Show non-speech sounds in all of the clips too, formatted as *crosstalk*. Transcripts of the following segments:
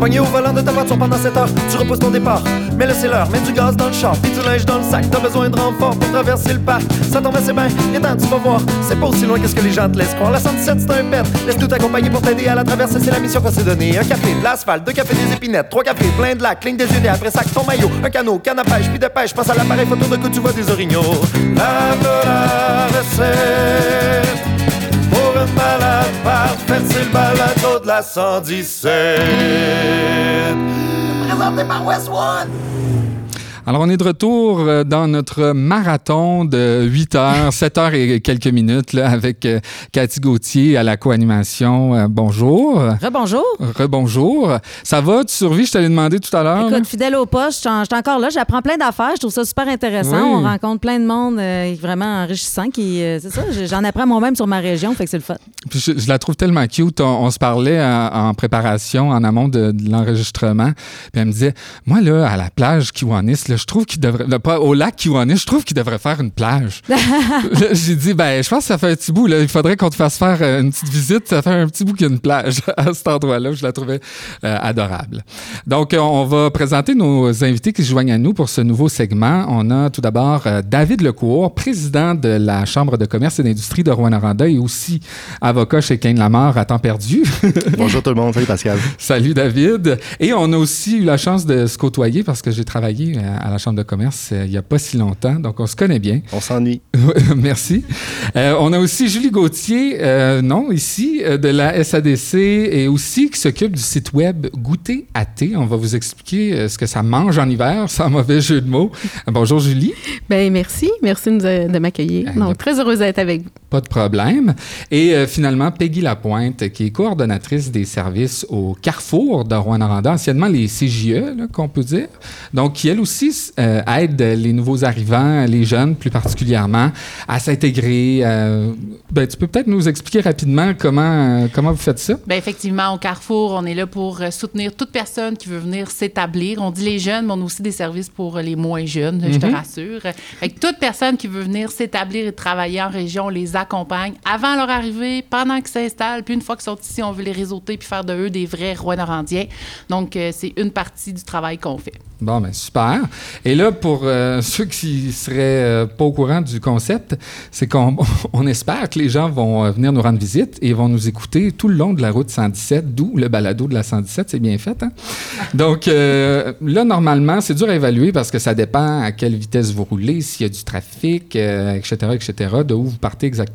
Pogné au volant de ta voiture pendant 7 heures, tu repousses ton départ. Mais là c'est mets du gaz dans le char, puis du linge dans le sac. T'as besoin de renfort pour traverser le parc. Ça tombe assez bien, viens tu vas voir. C'est pas aussi loin que ce que les gens te laissent croire. La 117 c'est un pet, laisse tout accompagner pour t'aider à la traverser, c'est la mission qu'on s'est donnée. Un café, de l'asphalte, deux cafés, des épinettes, trois cafés, plein de lacs, cligne des yeux, après sac, ton maillot, un canot, canne à pêche, puis de pêche, passe à l'appareil photo de coup, tu vois des orignaux. La la recette un malade parfait, c'est le balado de la 117. Présenté par Westwood. Alors, on est de retour euh, dans notre marathon de 8 heures, 7 heures et quelques minutes là, avec euh, Cathy Gauthier à la co-animation. Euh, bonjour. Rebonjour. Rebonjour. Ça va? Tu survis? Je t'allais demander tout à l'heure. Écoute, fidèle au poste, je suis encore là. J'apprends plein d'affaires. Je trouve ça super intéressant. On rencontre plein de monde vraiment enrichissant. Qui, c'est ça, j'en apprends moi-même sur ma région, fait que c'est le fun. Puis je, la trouve tellement cute. On, se parlait en, préparation, en amont de, l'enregistrement. Puis elle me disait, moi, là, à la plage Kiwanis, là, je trouve qu'il devrait, pas au lac Kiwanis, je trouve qu'il devrait faire une plage. *laughs* J'ai dit, ben, je pense que ça fait un petit bout, là. Il faudrait qu'on te fasse faire euh, une petite visite. Ça fait un petit bout qu'il y a une plage *laughs* à cet endroit-là. Je la trouvais euh, adorable. Donc, on va présenter nos invités qui se joignent à nous pour ce nouveau segment. On a tout d'abord euh, David Lecourt, président de la Chambre de commerce et d'industrie de Rouen-Noranda et aussi avocat chez Kane Lamar à temps perdu. *laughs* Bonjour tout le monde. Salut Pascal. Salut David. Et on a aussi eu la chance de se côtoyer parce que j'ai travaillé à la Chambre de commerce euh, il n'y a pas si longtemps, donc on se connaît bien. On s'ennuie. *laughs* Merci. Euh, on a aussi Julie Gauthier, euh, non, ici, de la SADC et aussi qui s'occupe du site web Goûter à thé. On va vous expliquer ce que ça mange en hiver, *laughs* sans mauvais jeu de mots. Bonjour Julie. Bien, merci. Merci de, m'accueillir. Donc, très heureuse d'être avec vous. Pas de problème. Et finalement, Peggy Lapointe, qui est coordonnatrice des services au Carrefour de Rouen-Noranda, anciennement les CJE, qu'on peut dire. Donc, qui elle aussi euh, aide les nouveaux arrivants, les jeunes plus particulièrement, à s'intégrer. Euh, ben, tu peux peut-être nous expliquer rapidement comment, comment vous faites ça? Bien, effectivement, au Carrefour, on est là pour euh, soutenir toute personne qui veut venir s'établir. On dit les jeunes, mais on a aussi des services pour les moins jeunes, je te mhm. rassure. Fait toute personne qui veut venir s'établir et travailler en région, on les accompagne avant leur arrivée, pendant qu'ils s'installent, puis une fois qu'ils sont ici, on veut les réseauter puis faire de eux des vrais rois norandiens. Donc, c'est une partie du travail qu'on fait. Bon, ben super. Et là, pour euh, *laughs* ceux qui seraient euh, pas au courant du concept, c'est qu'on *laughs* on espère que les gens vont euh, venir nous rendre visite et vont nous écouter tout le long de la route 117, d'où le balado de la 117, c'est bien fait. Hein? Donc là, normalement, c'est dur à évaluer parce que ça dépend à quelle vitesse vous roulez, s'il y a du trafic, etc., etc., de où vous partez exactement.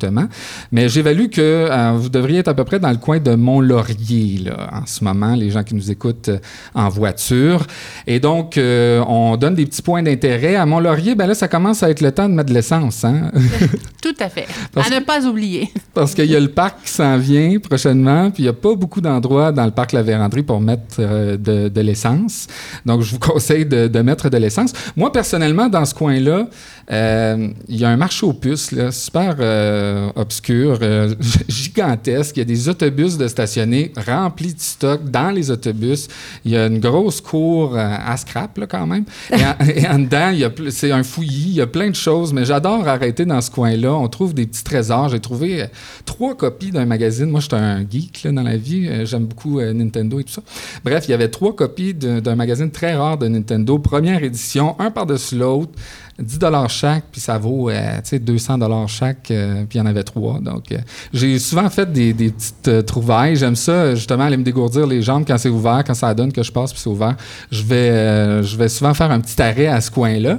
Mais j'évalue que vous devriez être à peu près dans le coin de Mont-Laurier là, en ce moment, les gens qui nous écoutent en voiture. Et donc, on donne des petits points d'intérêt. À Mont-Laurier, ben là, ça commence à être le temps de mettre de l'essence. Hein? *laughs* Tout à fait. à ne pas oublier. *laughs* parce qu'il y a le parc qui s'en vient prochainement, puis il n'y a pas beaucoup d'endroits dans le parc La Vérandrie pour mettre euh, de, l'essence. Donc, je vous *laughs* conseille de, de mettre de l'essence. Moi, personnellement, dans ce coin-là, euh, il y a un marché aux puces, là, super euh, obscur, euh, *laughs* gigantesque. Il y a des autobus de stationnés remplis de stock dans les autobus. Il y a une grosse cour à scrap, là, quand même. Et en, *laughs* dedans, c'est un fouillis. Il y a plein de choses, mais j'adore arrêter dans ce coin-là. On trouve des petits trésors. J'ai trouvé trois copies d'un magazine. Moi, je suis un geek là, dans la vie. J'aime beaucoup Nintendo et tout ça. Bref, il y avait trois copies d'un magazine très rare de Nintendo, première édition, un par-dessus l'autre. 10 chaque, puis ça vaut euh, 200 chaque, euh, puis il y en avait trois. Donc, euh, j'ai souvent fait des, des petites euh, trouvailles. J'aime ça, justement, aller me dégourdir les jambes quand c'est ouvert, quand ça donne que je passe, puis c'est ouvert. Je vais, je vais souvent faire un petit arrêt à ce coin-là.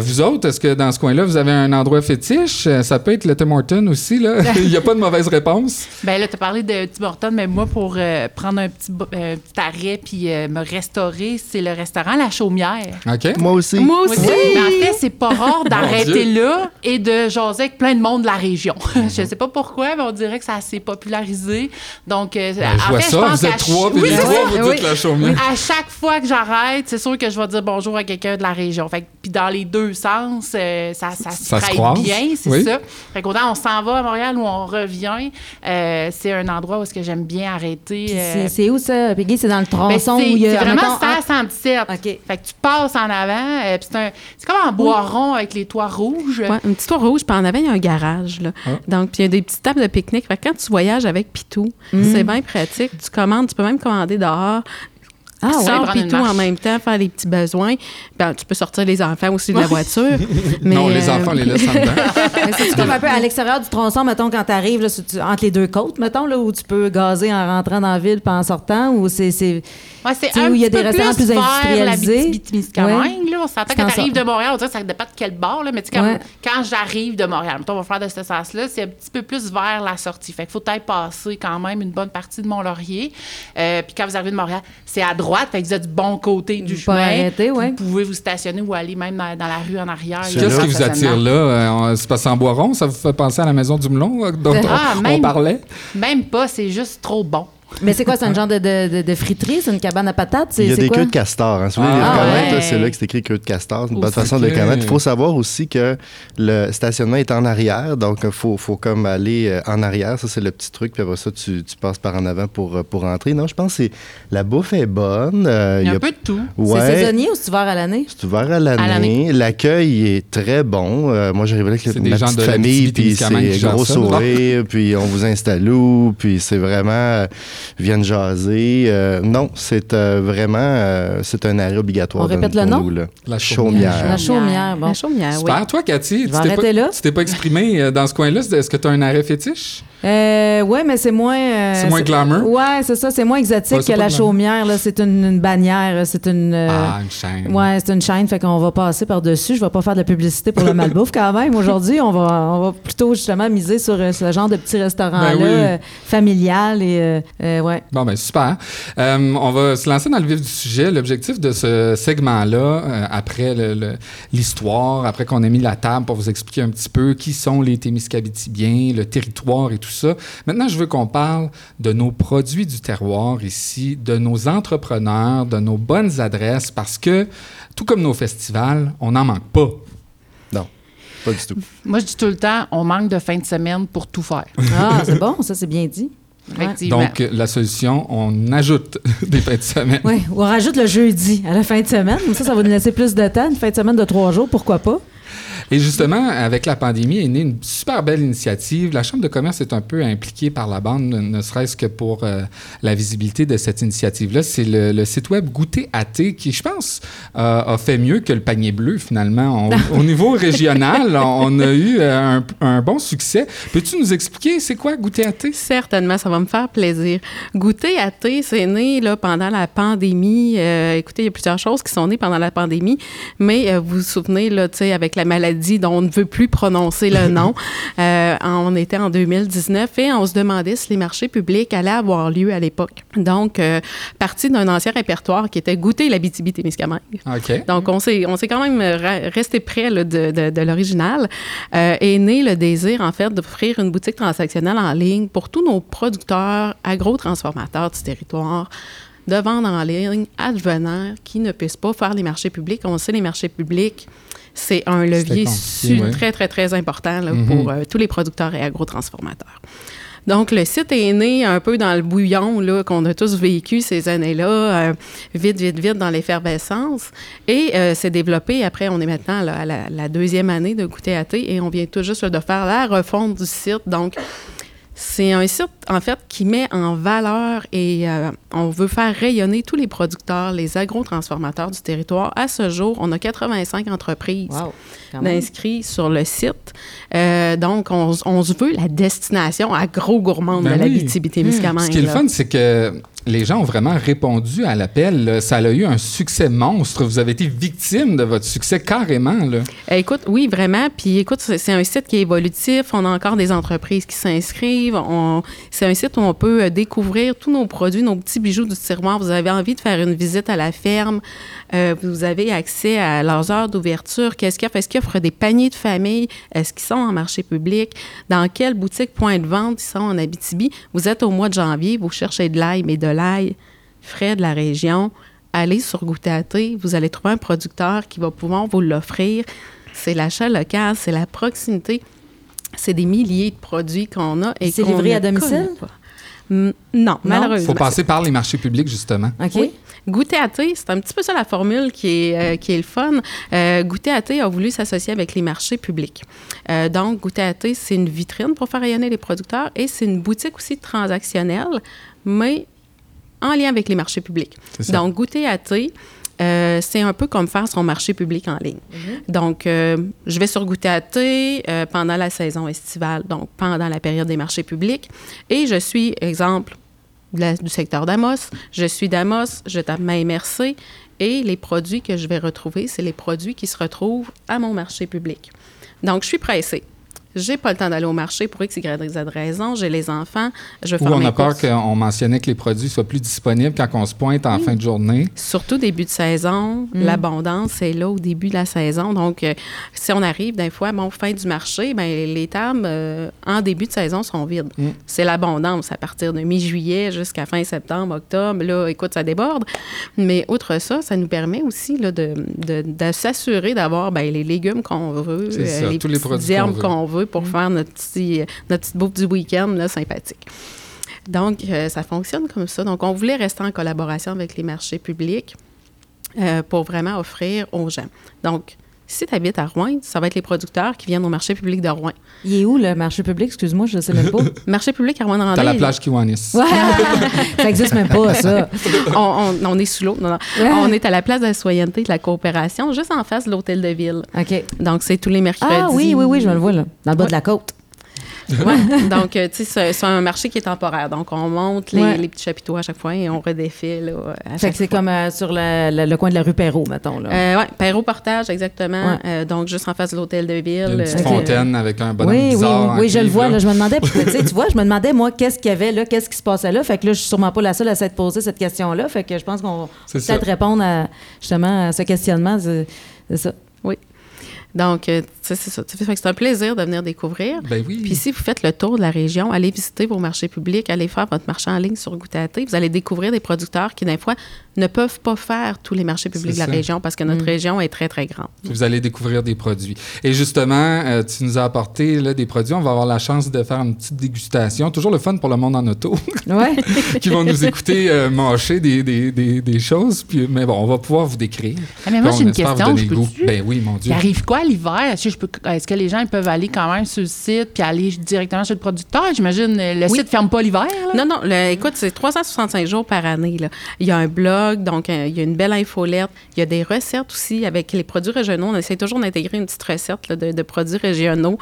vous autres, est-ce que dans ce coin-là, vous avez un endroit fétiche? Ça peut être le Tim Horton aussi, là. *laughs* il n'y a pas de mauvaise réponse. Bien là, tu as parlé de Tim Horton, mais moi, pour prendre un petit, petit arrêt puis me restaurer, c'est le restaurant La Chaumière. OK. Moi aussi. Moi aussi. Mais en fait, c'est pas rare d'arrêter là et de jaser avec plein de monde de la région. *laughs* Mhm. je sais pas pourquoi, mais on dirait que ça s'est popularisé. Donc, euh, ben, je vois ça, vous êtes trois, puis trois, vous dites la chaumière. À chaque fois que j'arrête, c'est sûr que je vais dire bonjour à quelqu'un de la région. Fait puis dans les deux sens, euh, ça, ça, ça, se bien, c'est ça. Fait qu'autant on s'en va à Montréal ou on revient, euh, c'est un endroit où est-ce que j'aime bien arrêter. C'est où ça, Peggy? C'est dans le ben, tronçon où il y a... C'est vraiment ça, 117. OK. Fait que tu passes en avant, c'est comme un bois rond avec les toits rouges. Ouais, un petit toit rouge, puis en avant, il y a un garage. Là. Ah. Donc, puis il y a des petites tables de pique-nique. Quand tu voyages avec Pitou, mm. c'est bien pratique. Tu commandes, tu peux même commander dehors Ah ouais? prendre puis tout en même temps, faire des petits besoins. Ben, tu peux sortir les enfants aussi de la voiture. *laughs* mais, non, les euh, enfants, on les laisse en dedans. *laughs* Mais c'est comme un peu à l'extérieur du tronçon, mettons, quand tu arrives entre les deux côtes, mettons, là, où tu peux gazer en rentrant dans la ville puis en sortant, ou c'est. c'est- Ouais, c'est Tu sais, un où il y a des restaurants plus la industrialisés? Abitibi-Témiscamingue, là. On s'entend quand en tu arrives ça. de Montréal, on dirait que ça dépend de quel bord, là. Mais tu sais, quand, Ouais. quand j'arrive de Montréal, mettons, on va faire de ce sens-là, c'est un petit peu plus vers la sortie. Fait qu'il faut peut-être passer quand même une bonne partie de Mont-Laurier. Euh, puis quand vous arrivez de Montréal, c'est à droite. Fait que vous êtes du bon côté du Vous pouvez chemin. arrêter, ouais. Vous pouvez vous stationner ou aller même dans, dans la rue en arrière. Qu'est-ce un qui vous attire là? Euh, C'est parce en Boiron? Ça vous fait penser à la maison du melon euh, dont Ah, on, parlait? Même pas, c'est juste trop bon. Mais c'est quoi? C'est un genre de, de, de- de friterie? C'est une cabane à patates? C'est Il y a des quoi? queues de castor. Hein. Si vous voulez Ah, les reconnaître, ouais. là, c'est là que c'est écrit queue de castor. C'est une bonne façon de le Ok. connaître. Il faut savoir aussi que le stationnement est en arrière. Donc, il faut, faut comme aller euh, en arrière. Ça, c'est le petit truc. Puis après ça, tu, tu passes par en avant pour, euh, pour entrer. Non, je pense que c'est- la bouffe est bonne. Euh, Il y a un peu de tout. C'est saisonnier ou c'est ouvert à l'année? C'est ouvert à l'année. L'accueil est très bon. Euh, moi, j'arrive là avec ma petite de famille, puis c'est gros sourire, puis on vous installe où, puis c'est vraiment... viennent jaser. Euh, non, c'est euh, vraiment... euh, c'est un arrêt obligatoire. On répète le nom? nous, là. La Chaumière. La chaumière, bon. La chaumière, oui. Super. Toi, Cathy, tu t'es pas, là. tu t'es pas exprimé euh, dans ce coin-là? Est-ce que tu as un arrêt fétiche? Euh, ouais, mais c'est moins. euh, C'est moins glamour? Ouais, c'est ça. C'est moins exotique Ouais, que la glamour. chaumière. Là. C'est une, une bannière. C'est une. euh, ah, une chaîne. Ouais, c'est une chaîne, fait qu'on va passer par-dessus. Je vais pas faire de la publicité pour le *laughs* malbouffe quand même. Aujourd'hui, on va, on va plutôt justement miser sur euh, ce genre de petit restaurant-là, Ben oui. euh, familial et euh, ouais. Bon, ben super. Euh, on va se lancer dans le vif du sujet. L'objectif de ce segment-là, euh, après l'histoire, après qu'on ait mis la table pour vous expliquer un petit peu qui sont les Témiscabitibiens, le territoire et tout ça. Maintenant, je veux qu'on parle de nos produits du terroir ici, de nos entrepreneurs, de nos bonnes adresses, parce que, tout comme nos festivals, on n'en manque pas. Non, pas du tout. Moi, je dis tout le temps, on manque de fin de semaine pour tout faire. Ah, c'est bon, ça c'est bien dit. Donc, la solution, on ajoute *laughs* des fins de semaine. Oui, on rajoute le jeudi à la fin de semaine. Comme ça, ça va nous laisser plus de temps. Une fin de semaine de trois jours, pourquoi pas? Et justement, avec la pandémie, est née une super belle initiative. La Chambre de commerce est un peu impliquée par la bande, ne serait-ce que pour euh, la visibilité de cette initiative-là. C'est le, le site web Goûter AT qui, je pense, euh, a fait mieux que le panier bleu, finalement. On- *laughs* au niveau régional, on a eu euh, un, un bon succès. Peux-tu nous expliquer c'est quoi Goûter AT? Certainement, ça va me faire plaisir. Goûter à thé, c'est né là, pendant la pandémie. Euh, écoutez, il y a plusieurs choses qui sont nées pendant la pandémie, mais vous vous souvenez, là, avec la maladie dont on ne veut plus prononcer le *laughs* nom, euh, on était en 2019 et on se demandait si les marchés publics allaient avoir lieu à l'époque. Donc, euh, parti d'un ancien répertoire qui était Goûter l'Abitibi-Témiscamingue. OK. Donc, on s'est, on s'est quand même resté près là, de, de- de l'original. Euh, est né le désir, en fait, d'offrir une boutique transactionnelle en ligne pour tous nos producteurs, agro-transformateurs du territoire, de vendre en ligne, advenants, qui ne puissent pas faire les marchés publics. On sait, les marchés publics, c'est un levier compliqué, su- ouais. très, très, très important là, Mhm. pour euh, tous les producteurs et agro-transformateurs. Donc, le site est né un peu dans le bouillon qu'on a tous vécu ces années-là, euh, vite, vite, vite dans l'effervescence. Et euh, s'est développé, après, on est maintenant là, à la, la deuxième année de Goûter à thé et on vient tout juste là, de faire la refonte du site. Donc, c'est un site, en fait, qui met en valeur et euh, on veut faire rayonner tous les producteurs, les agro-transformateurs du territoire. À ce jour, on a 85 entreprises Wow. d'inscrits sur le site. Euh, donc, on, on se veut la destination agro-gourmande Ben de la. BTB-Témiscamingue. Ce qui est le là. fun, c'est que les gens ont vraiment répondu à l'appel. Ça a eu un succès monstre. Vous avez été victime de votre succès carrément. Euh, Écoute, oui, vraiment. Puis écoute, c'est un site qui est évolutif. On a encore des entreprises qui s'inscrivent. C'est un site où on peut euh, découvrir tous nos produits, nos petits bijoux du tiroir. Vous avez envie de faire une visite à la ferme. euh, vous avez accès à leurs heures d'ouverture. Qu'est-ce qu'ils offrent? Est-ce qu'ils offrent des paniers de famille? Est-ce qu'ils sont en marché public? Dans quelle boutique, point de vente ils sont en Abitibi? Vous êtes au mois de janvier, vous cherchez de l'ail, mais de l'ail frais de la région. Allez sur Goûter à thé. Vous allez trouver un producteur qui va pouvoir vous l'offrir. C'est l'achat local, c'est la proximité. C'est des milliers de produits qu'on a et C'est livré à domicile? Non, Il malheureusement. faut passer par les marchés publics, justement. OK. Oui. Goûter à thé, c'est un petit peu ça la formule qui est, euh, qui est le fun. Euh, Goûter à thé a voulu s'associer avec les marchés publics. Euh, donc, Goûter à thé, c'est une vitrine pour faire rayonner les producteurs et c'est une boutique aussi transactionnelle, mais en lien avec les marchés publics. Donc, goûter à thé, euh, c'est un peu comme faire son marché public en ligne. Mm-hmm. Donc, euh, je vais sur Goûter à thé euh, pendant la saison estivale, donc pendant la période des marchés publics, et je suis, exemple, du secteur d'Amos, je suis d'Amos, je tape ma MRC, et les produits que je vais retrouver, c'est les produits qui se retrouvent à mon marché public. Donc, je suis pressée j'ai pas le temps d'aller au marché pour X, Y, Z raison, j'ai les enfants, je faire Ou on a peur qu'on mentionnait que les produits soient plus disponibles quand on se pointe en fin de journée. Surtout début de saison, mm. l'abondance est là au début de la saison. Donc, euh, si on arrive d'un fois, bon, fin du marché, ben les tables euh, en début de saison sont vides. Mm. C'est l'abondance à partir de mi-juillet jusqu'à fin septembre, octobre. Là, écoute, ça déborde. Mais outre ça, ça nous permet aussi là, de, de, s'assurer d'avoir ben, les légumes qu'on veut, euh, les, tous les produits qu'on veut pour mm. faire notre, petit, notre petite bouffe du week-end là, sympathique. Donc, euh, ça fonctionne comme ça. Donc, on voulait rester en collaboration avec les marchés publics euh, pour vraiment offrir aux gens. Donc, si tu habites à Rouen, ça va être les producteurs qui viennent au marché public de Rouen. Il est où le marché public? Excuse-moi, je ne sais même pas. *laughs* marché public à Rouen-Noranda. T'as la plage Kiwanis. Ouais. ça n'existe même pas, ça. *laughs* on, est sous l'eau. On est à la place de la citoyenneté de la coopération, juste en face de l'hôtel de ville. OK. Donc, c'est tous les mercredis. Ah oui, oui, oui, je me le vois, là, dans le bas de la côte. Ouais. *laughs* Donc, euh, tu sais, c'est un marché qui est temporaire. Donc, on monte les, petits chapiteaux à chaque fois et on redéfile. Là, à fait que c'est comme euh, sur le, coin de la rue Perrault, mettons. Là. Euh, oui, Perrault Portage, exactement. Euh, donc, juste en face de l'hôtel de ville. Une petite fontaine avec un bonhomme oui, bizarre. Oui, oui, je le vois. Là, je me demandais, *laughs* tu vois, je me demandais, moi, qu'est-ce qu'il y avait là, qu'est-ce qui se passait là. Fait que là, je suis sûrement pas la seule à s'être posé cette question-là. Fait que je pense qu'on va peut-être répondre à, justement à ce questionnement. C'est ça. Oui. Donc, euh, c'est ça. C'est un plaisir de venir découvrir. Ben oui. Puis si vous faites le tour de la région, allez visiter vos marchés publics, allez faire votre marché en ligne sur Goutaté. Vous allez découvrir des producteurs qui, des fois, ne peuvent pas faire tous les marchés publics de la région parce que notre mm. région est très, très grande. Vous allez découvrir des produits. Et justement, euh, tu nous as apporté là, des produits. On va avoir la chance de faire une petite dégustation. Toujours le fun pour le monde en auto. *laughs* Ouais. *laughs* qui vont nous écouter euh, mâcher des, des, des, des, choses. Puis, mais bon, on va pouvoir vous décrire. Ah, mais moi, j'ai une question. Je peux ben oui, mon Dieu. Il arrive quoi l'hiver? Est-ce que les gens ils peuvent aller quand même sur le site puis aller directement chez le producteur? J'imagine le site ne ferme pas l'hiver. Non, non. écoute, c'est 365 jours par année. Là. Il y a un blog, donc euh, il y a une belle infolette. Il y a des recettes aussi avec les produits régionaux. On essaie toujours d'intégrer une petite recette de, produits régionaux.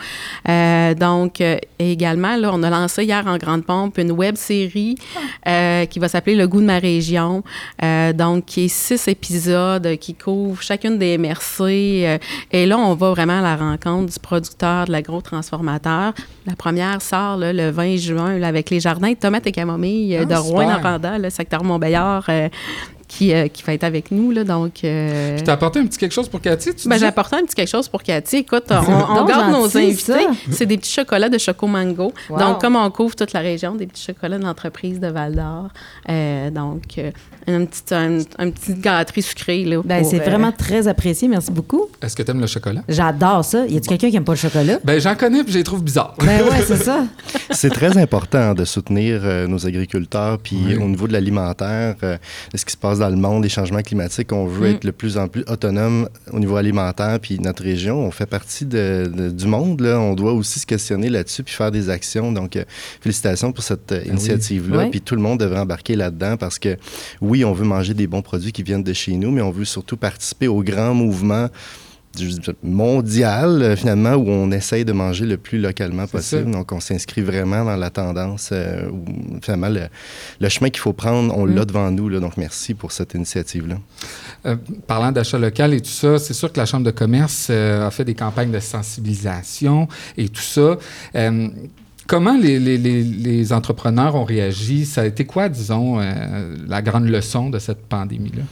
Euh, donc, euh, également, là, on a lancé hier en grande pompe une web série qui va s'appeler Le goût de ma région. donc, qui est six épisodes qui couvrent chacune des MRC. et là, on va vraiment à la rencontre du producteur, de l'agro-transformateur. La première sort le 20 juin avec les jardins de tomates et camomilles ah, de Rouen-Noranda, le secteur Montbéliard. Euh, qui, euh, qui va être avec nous. Là, donc, euh... Puis apporté un petit quelque chose pour Cathy, tu ben, J'ai apporté un petit quelque chose pour Cathy. Écoute, on, garde nos invités. C'est des petits chocolats de Choco Mango. Donc, comme on couvre toute la région, des petits chocolats de l'entreprise de Val-d'Or. Euh, donc, un petit, un, petit gâterie sucré. Là, ben, c'est vraiment très apprécié. Merci beaucoup. Est-ce que tu aimes le chocolat? J'adore ça. Y a-t-il quelqu'un qui n'aime pas le chocolat? Ben, j'en connais puis je les trouve bizarres. Ben ouais, c'est ça. *laughs* c'est très important de soutenir euh, nos agriculteurs. Puis au niveau de l'alimentaire, euh, ce qui se passe dans le monde, les changements climatiques, on veut mm. être de plus en plus autonome au niveau alimentaire. Puis notre région, on fait partie de, du monde. Là. On doit aussi se questionner là-dessus puis faire des actions. Donc, euh, félicitations pour cette ben initiative-là. Puis tout le monde devrait embarquer là-dedans parce que, oui, oui, on veut manger des bons produits qui viennent de chez nous, mais on veut surtout participer au grand mouvement mondial, euh, finalement, où on essaye de manger le plus localement possible. Donc, on s'inscrit vraiment dans la tendance, euh, finalement, le, chemin qu'il faut prendre, on l'a mm. devant nous. Là, donc, merci pour cette initiative-là. Euh, parlant d'achat local et tout ça, c'est sûr que la Chambre de commerce a fait des campagnes de sensibilisation et tout ça. Comment les, les, les, entrepreneurs ont réagi? Ça a été quoi, disons, la grande leçon de cette pandémie-là?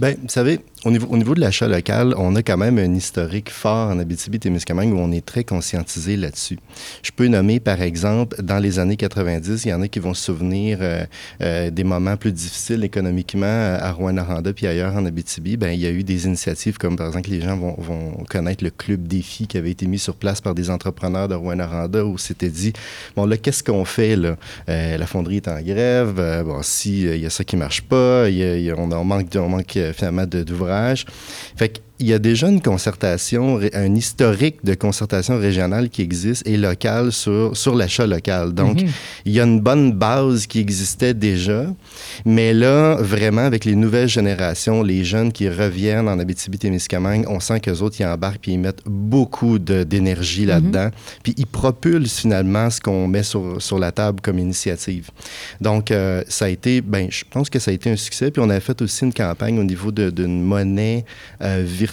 Bien, vous savez, au niveau, au niveau de l'achat local, on a quand même un historique fort en Abitibi-Témiscamingue où on est très conscientisé là-dessus. Je peux nommer, par exemple, dans les années 90, il y en a qui vont se souvenir euh, euh, des moments plus difficiles économiquement à Rouen-Noranda puis ailleurs en Abitibi. Bien, il y a eu des initiatives comme, par exemple, les gens vont, vont connaître le Club Défi qui avait été mis sur place par des entrepreneurs de Rouen-Noranda où c'était dit, bon, là, qu'est-ce qu'on fait, là? Euh, la fonderie est en grève, bon, si il y a ça qui marche pas, y a, on, manque, on manque finalement d'ouvrage. Fait il y a déjà une concertation, un historique de concertation régionale qui existe et locale sur, sur l'achat local. Donc, mhm. il y a une bonne base qui existait déjà, mais là, vraiment, avec les nouvelles générations, les jeunes qui reviennent en Abitibi-Témiscamingue, on sent qu'eux autres, ils embarquent puis ils mettent beaucoup d'énergie mhm. là-dedans. Puis ils propulsent finalement ce qu'on met sur, sur la table comme initiative. Donc, euh, ça a été, ben, je pense que ça a été un succès. Puis on a fait aussi une campagne au niveau d'une monnaie euh, virtuelle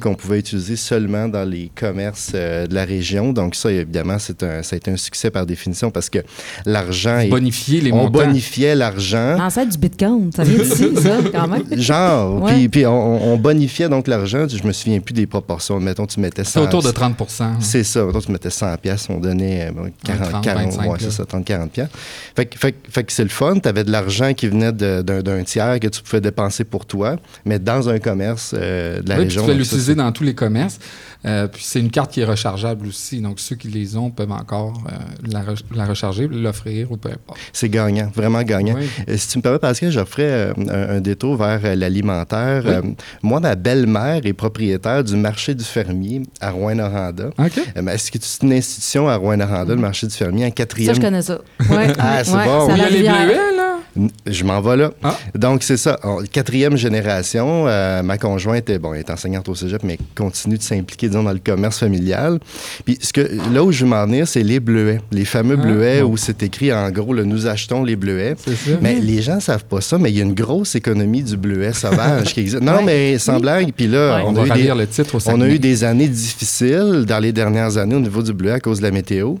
qu'on pouvait utiliser seulement dans les commerces euh, de la région. Donc ça, évidemment, c'est un, ça a été un succès par définition parce que l'argent... Est, bonifier les on bonifiait l'argent. L'ancêtre du Bitcoin, ça vient d'ici, ça, quand même. Genre, puis, puis on, bonifiait donc l'argent. Je me souviens plus des proportions. Mettons, tu mettais 100... C'est autour de 30 C'est ça. Mettons, tu mettais 100 pièces, on donnait 40, 30, 40, ouais, c'est ça, 30, 40 pièces. Fait, fait, fait que c'est le fun. Tu avais de l'argent qui venait d'un tiers que tu pouvais dépenser pour toi, mais dans un commerce euh, de la oui, région. Tu peux l'utiliser dans tous les commerces. Euh, puis c'est une carte qui est rechargeable aussi. Donc ceux qui les ont peuvent encore euh, la, recharger, l'offrir ou peu importe. C'est gagnant, vraiment gagnant. si tu me permets, Pascal, je ferai un, détour vers l'alimentaire. moi, ma belle-mère est propriétaire du marché du fermier à Rouen-Noranda. Est-ce que c'est une institution à Rouen-Noranda, le marché du fermier, en quatrième? Ça, je connais ça. ah, c'est bon. Il y a les bleuets, là? Je m'en vais là. Ah. Donc, c'est ça. quatrième génération, euh, ma conjointe est, bon, est enseignante au cégep, mais continue de s'impliquer, disons, dans le commerce familial. Puis, ce que, là où je veux m'en venir, c'est les bleuets. Les fameux ah, bleuets où c'est écrit, en gros, le, nous achetons les bleuets. Mais les gens ne savent pas ça, mais il y a une grosse économie du bleuet sauvage qui existe. Non, mais sans blague. Puis là, on, a, eu des, le titre on a eu des années difficiles dans les dernières années au niveau du bleuet à cause de la météo.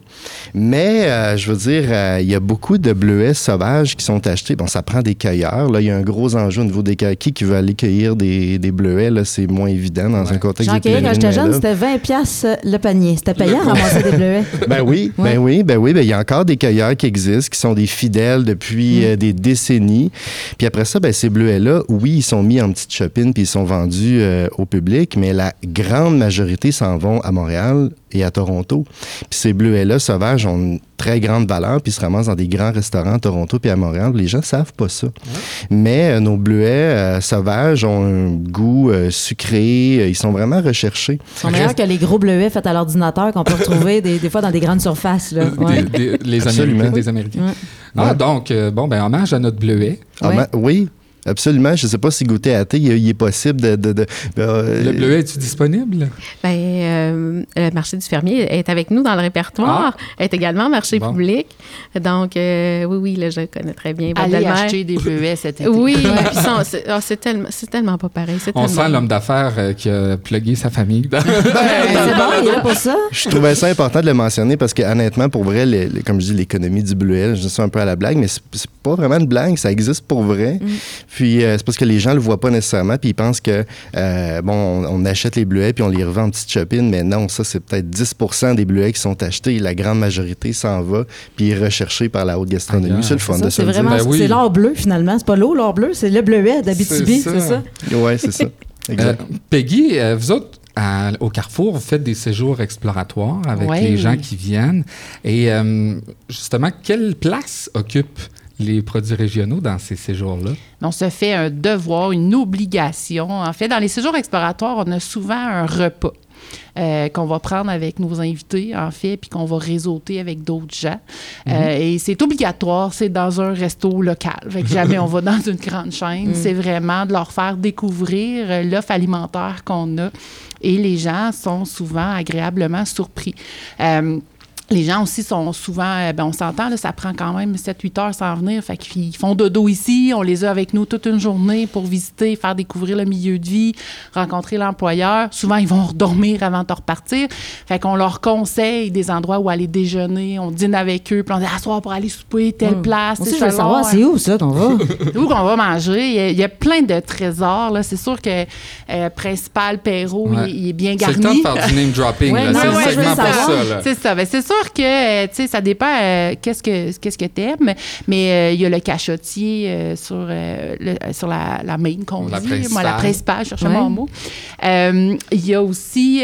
Mais, euh, je veux dire, euh, il y a beaucoup de bleuets sauvages qui sont achetés Bon, ça prend des cueilleurs. Là, il y a un gros enjeu au niveau des cueilleurs. Qui, veut aller cueillir des, des bleuets, là, c'est moins évident dans un contexte J'en cueillais quand j'étais jeune, c'était 20 pièces le panier. C'était payant à ramasser des bleuets. *laughs* Ben oui, ben oui, ben oui. Ben, il y a encore des cueilleurs qui existent, qui sont des fidèles depuis mm. euh, des décennies. Puis après ça, ben, ces bleuets-là, oui, ils sont mis en petite chopine puis ils sont vendus euh, au public, mais la grande majorité s'en vont à Montréal et à Toronto. Puis ces bleuets-là sauvages ont une très grande valeur, puis ils se ramassent dans des grands restaurants à Toronto puis à Montréal. Les gens ne savent pas ça. Mais euh, nos bleuets euh, sauvages ont un goût euh, sucré. Ils sont vraiment recherchés. Ils sont meilleurs que les gros bleuets faits à l'ordinateur qu'on peut retrouver des, des, fois dans des grandes surfaces. Là. les Américains. Des Américains. Ah, donc, bon, ben, hommage à notre bleuet. Ah, oui. Absolument. Je ne sais pas si goûter à thé, il, est possible de. de, euh, le bleuet est-tu disponible? Bien, euh, le marché du fermier est avec nous dans le répertoire. Ah. est également marché public. Donc, euh, oui, oui, là, je connais très bien. Allez acheter des bleuets *laughs* cet été. Oui, *laughs* ah, c'est tellement, tellement, pas pareil. On sent l'homme d'affaires qui a plugué sa famille. *laughs* Ben, c'est bon, il est là pour ça. Je trouvais ça important de le mentionner parce que, honnêtement, pour vrai, comme je dis, l'économie du bleuet, je ça un peu à la blague, mais c'est pas vraiment une blague, ça existe pour vrai. Mm. Puis euh, c'est parce que les gens le voient pas nécessairement, puis ils pensent que, euh, bon, on, achète les bleuets, puis on les revend en petite chopine, mais non, ça, c'est peut-être 10% des bleuets qui sont achetés. La grande majorité s'en va, puis est recherché par la haute gastronomie. Ah, c'est le fun de C'est vraiment, ben c'est l'or bleu, finalement. C'est pas l'eau, l'or bleu, c'est le bleuet d'Abitibi, c'est ça? Oui, c'est ça. *laughs* Euh, Peggy, vous autres, au Carrefour, vous faites des séjours exploratoires avec les gens qui viennent. Et justement, quelle place occupe les produits régionaux dans ces séjours-là? On se fait un devoir, une obligation. En fait, dans les séjours exploratoires, on a souvent un repas. Euh, qu'on va prendre avec nos invités, en fait, puis qu'on va réseauter avec d'autres gens. Euh, mhm. et c'est obligatoire, c'est dans un resto local. Fait que jamais on va dans une grande chaîne. Mhm. C'est vraiment de leur faire découvrir euh, l'offre alimentaire qu'on a. Et les gens sont souvent agréablement surpris les gens aussi sont souvent, euh, ben on s'entend, ça prend quand même 7-8 heures sans venir. Fait qu'ils font dodo ici, on les a avec nous toute une journée pour visiter, faire découvrir le milieu de vie, rencontrer l'employeur. Souvent, ils vont dormir avant de repartir. Fait qu'on leur conseille des endroits où aller déjeuner, on dîne avec eux, puis on dit, ah, soir pour aller souper, telle place. je veux savoir, c'est où ça qu'on va? *laughs* où qu'on va manger. Il y, a, plein de trésors, là. C'est sûr que euh, Principal Perrault, il, est bien garni. C'est le temps de faire du name dropping, *laughs* C'est le segment pour ça, C'est ça. Ben, c'est sûr que, tu sais, ça dépend qu'est-ce que qu'est-ce que t'aimes, mais il y a le cachotier sur, sur la, la main qu'on dit. Principale. Moi, la principale, je cherchais mon mot. Il y a aussi,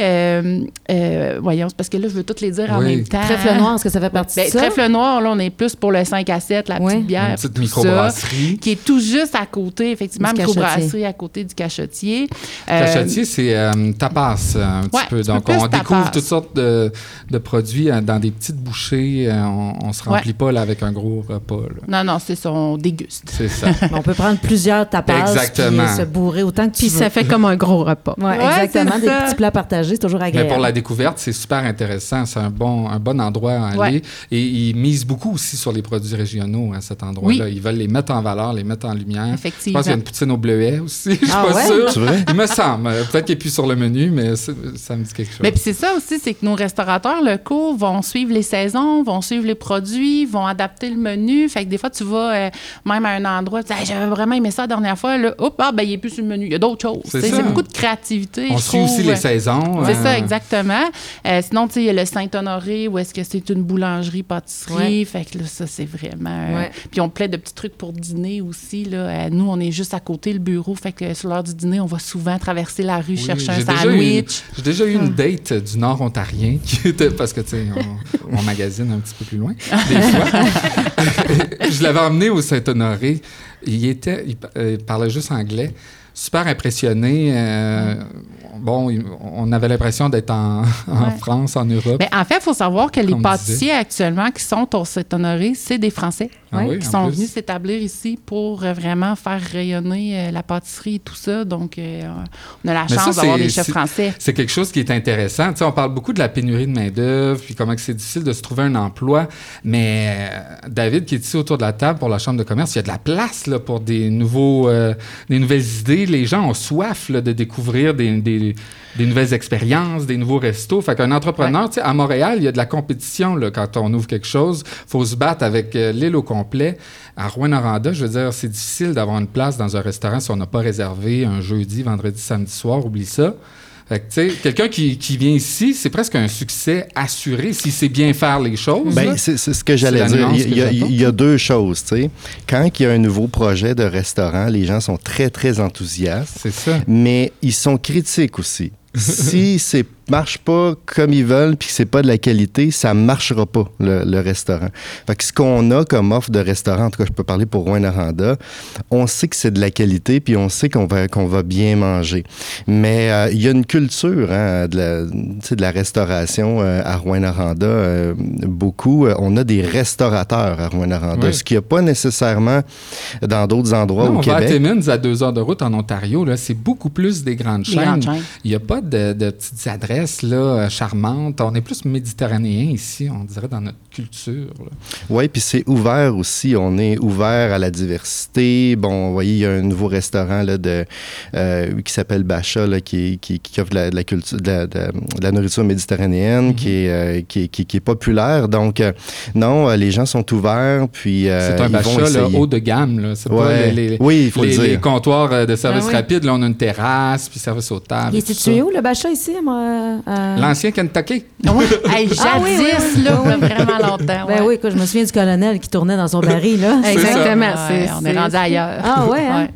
voyons, parce que là, je veux toutes les dire en même temps. Trèfle noir, est-ce que ça fait partie ben, de ça? Trèfle noir, là, on est plus pour le 5 à 7, la petite bière. Une petite microbrasserie. Qui est tout juste à côté, effectivement, microbrasserie à côté du cachotier. Le cachotier, c'est euh, tapas un petit peu. Donc, on découvre toutes sortes de, de, produits dans des petites bouchées. On, on se remplit pas là, avec un gros repas. Non, non, c'est ça, on déguste. C'est ça. *laughs* on peut prendre plusieurs tapas exactement. puis se bourrer autant que tu Puis veux. ça fait comme un gros repas. Oui, exactement. Des petits plats partagés, c'est toujours agréable. Mais pour la découverte, c'est super intéressant. C'est un bon, un bon endroit à aller. Et ils misent beaucoup aussi sur les produits régionaux à cet endroit-là. Oui. Ils veulent les mettre en valeur, les mettre en lumière. Effectivement. Je pense qu'il y a une poutine au bleuet aussi. *laughs* Je suis Ah pas ouais? sûre. Il me semble. Peut-être qu'il n'est plus sur le menu, mais ça me dit quelque chose. Mais puis c'est ça aussi, c'est que nos restaurateurs locaux vont suivre les saisons, vont suivre les produits, vont adapter le menu. Fait que des fois, tu vas euh, même à un endroit, tu dis, Hey, j'avais vraiment aimé ça la dernière fois. Là, hop, ah, ben, il n'est plus sur le menu. Il y a d'autres choses. C'est C'est ça. beaucoup de créativité. On je suit trouve. aussi les saisons. C'est euh, ça, exactement. Euh, sinon, tu sais, il y a le Saint-Honoré, où est-ce que c'est une boulangerie, pâtisserie. Ouais. Fait que là, ça, c'est vraiment... euh, Ouais. Puis on plein de petits trucs pour dîner aussi. Là. Euh, nous, on est juste à côté, le bureau. Fait que sur l'heure du dîner, on va souvent traverser la rue, Oui, chercher un sandwich. J'ai déjà eu une date du Nord ontarien qui était parce que tu sais on, *laughs* on magasine un petit peu plus loin des fois. *laughs* je l'avais emmené au Saint-Honoré. Il était, il, euh, il parlait juste anglais. Super impressionné. euh, bon, on avait l'impression d'être en, *laughs* en Ouais. France, en Europe. Mais en fait, il faut savoir que les pâtissiers actuellement qui sont au Saint-Honoré, c'est des Français Ah oui, qui sont plus. venus s'établir ici pour euh, vraiment faire rayonner euh, la pâtisserie et tout ça. Donc, euh, on a la Mais chance d'avoir des chefs français. C'est quelque chose qui est intéressant. Tu sais, on parle beaucoup de la pénurie de main-d'œuvre, puis comment c'est difficile de se trouver un emploi. Mais David, qui est ici autour de la table pour la Chambre de commerce, il y a de la place là, pour des, nouveaux, euh, des nouvelles idées. Les gens ont soif là, de découvrir des, des- des nouvelles expériences, des nouveaux restos. Fait qu'un entrepreneur, tu sais, à Montréal, il y a de la compétition là, quand on ouvre quelque chose. faut se battre avec euh, l'île au complet. À Rouen-Noranda, je veux dire, c'est difficile d'avoir une place dans un restaurant si on n'a pas réservé un jeudi, vendredi, samedi soir. Oublie ça. Fait que, tu sais, quelqu'un qui, qui vient ici, c'est presque un succès assuré s'il sait bien faire les choses. Ben, c'est c'est ce que j'allais C'est la dire. Il y, a, il y a deux choses, tu sais. Quand il y a un nouveau projet de restaurant, les gens sont très, très enthousiastes, c'est ça. mais ils sont critiques aussi. Si c'est marche pas comme ils veulent puis que c'est pas de la qualité, ça marchera pas le, le restaurant. Fait que ce qu'on a comme offre de restaurant, en tout cas je peux parler pour Rouen Aranda, on sait que c'est de la qualité puis on sait qu'on va qu'on va bien manger. Mais euh, il y a une culture hein, de, la, tu sais, de la restauration euh, à Rouen Aranda beaucoup. Euh, On a des restaurateurs à Rouen Aranda, Oui. ce qu'il n'y a pas nécessairement dans d'autres endroits Non, au on va à Québec. Timmins, à deux heures de route en Ontario. Là, c'est beaucoup plus des grandes Les chaînes. grandes chaînes. Il n'y a pas de, de petites adresses là, euh, charmantes. On est plus méditerranéen ici, on dirait, dans notre culture. Oui, puis c'est ouvert aussi. On est ouvert à la diversité. Bon, vous voyez, il y a un nouveau restaurant là, de, euh, qui s'appelle Bacha, là, qui, qui, qui offre de la, de la culture, de la, de nourriture méditerranéenne, qui, est, euh, qui, est- qui, qui est populaire. Donc, euh, non, les gens sont ouverts, puis euh, c'est un ils vont bachat là, essayer. haut de gamme. Là. C'est pas Ouais. les, les- oui, il faut les, le les dire. comptoirs euh, de service Ah oui. rapide. Là, on a une terrasse, puis service aux tables. Il et est situé où, le Bacha, ici? à- à- L'ancien Kentucky. Oui. *laughs* Hey, jadis, Ah oui, oui, là, vraiment longtemps. Ben oui, écoute, je me souviens du colonel qui tournait dans son baril, là. *laughs* Exactement. Ouais, on est c'est- rendu ailleurs. Ah ouais, hein?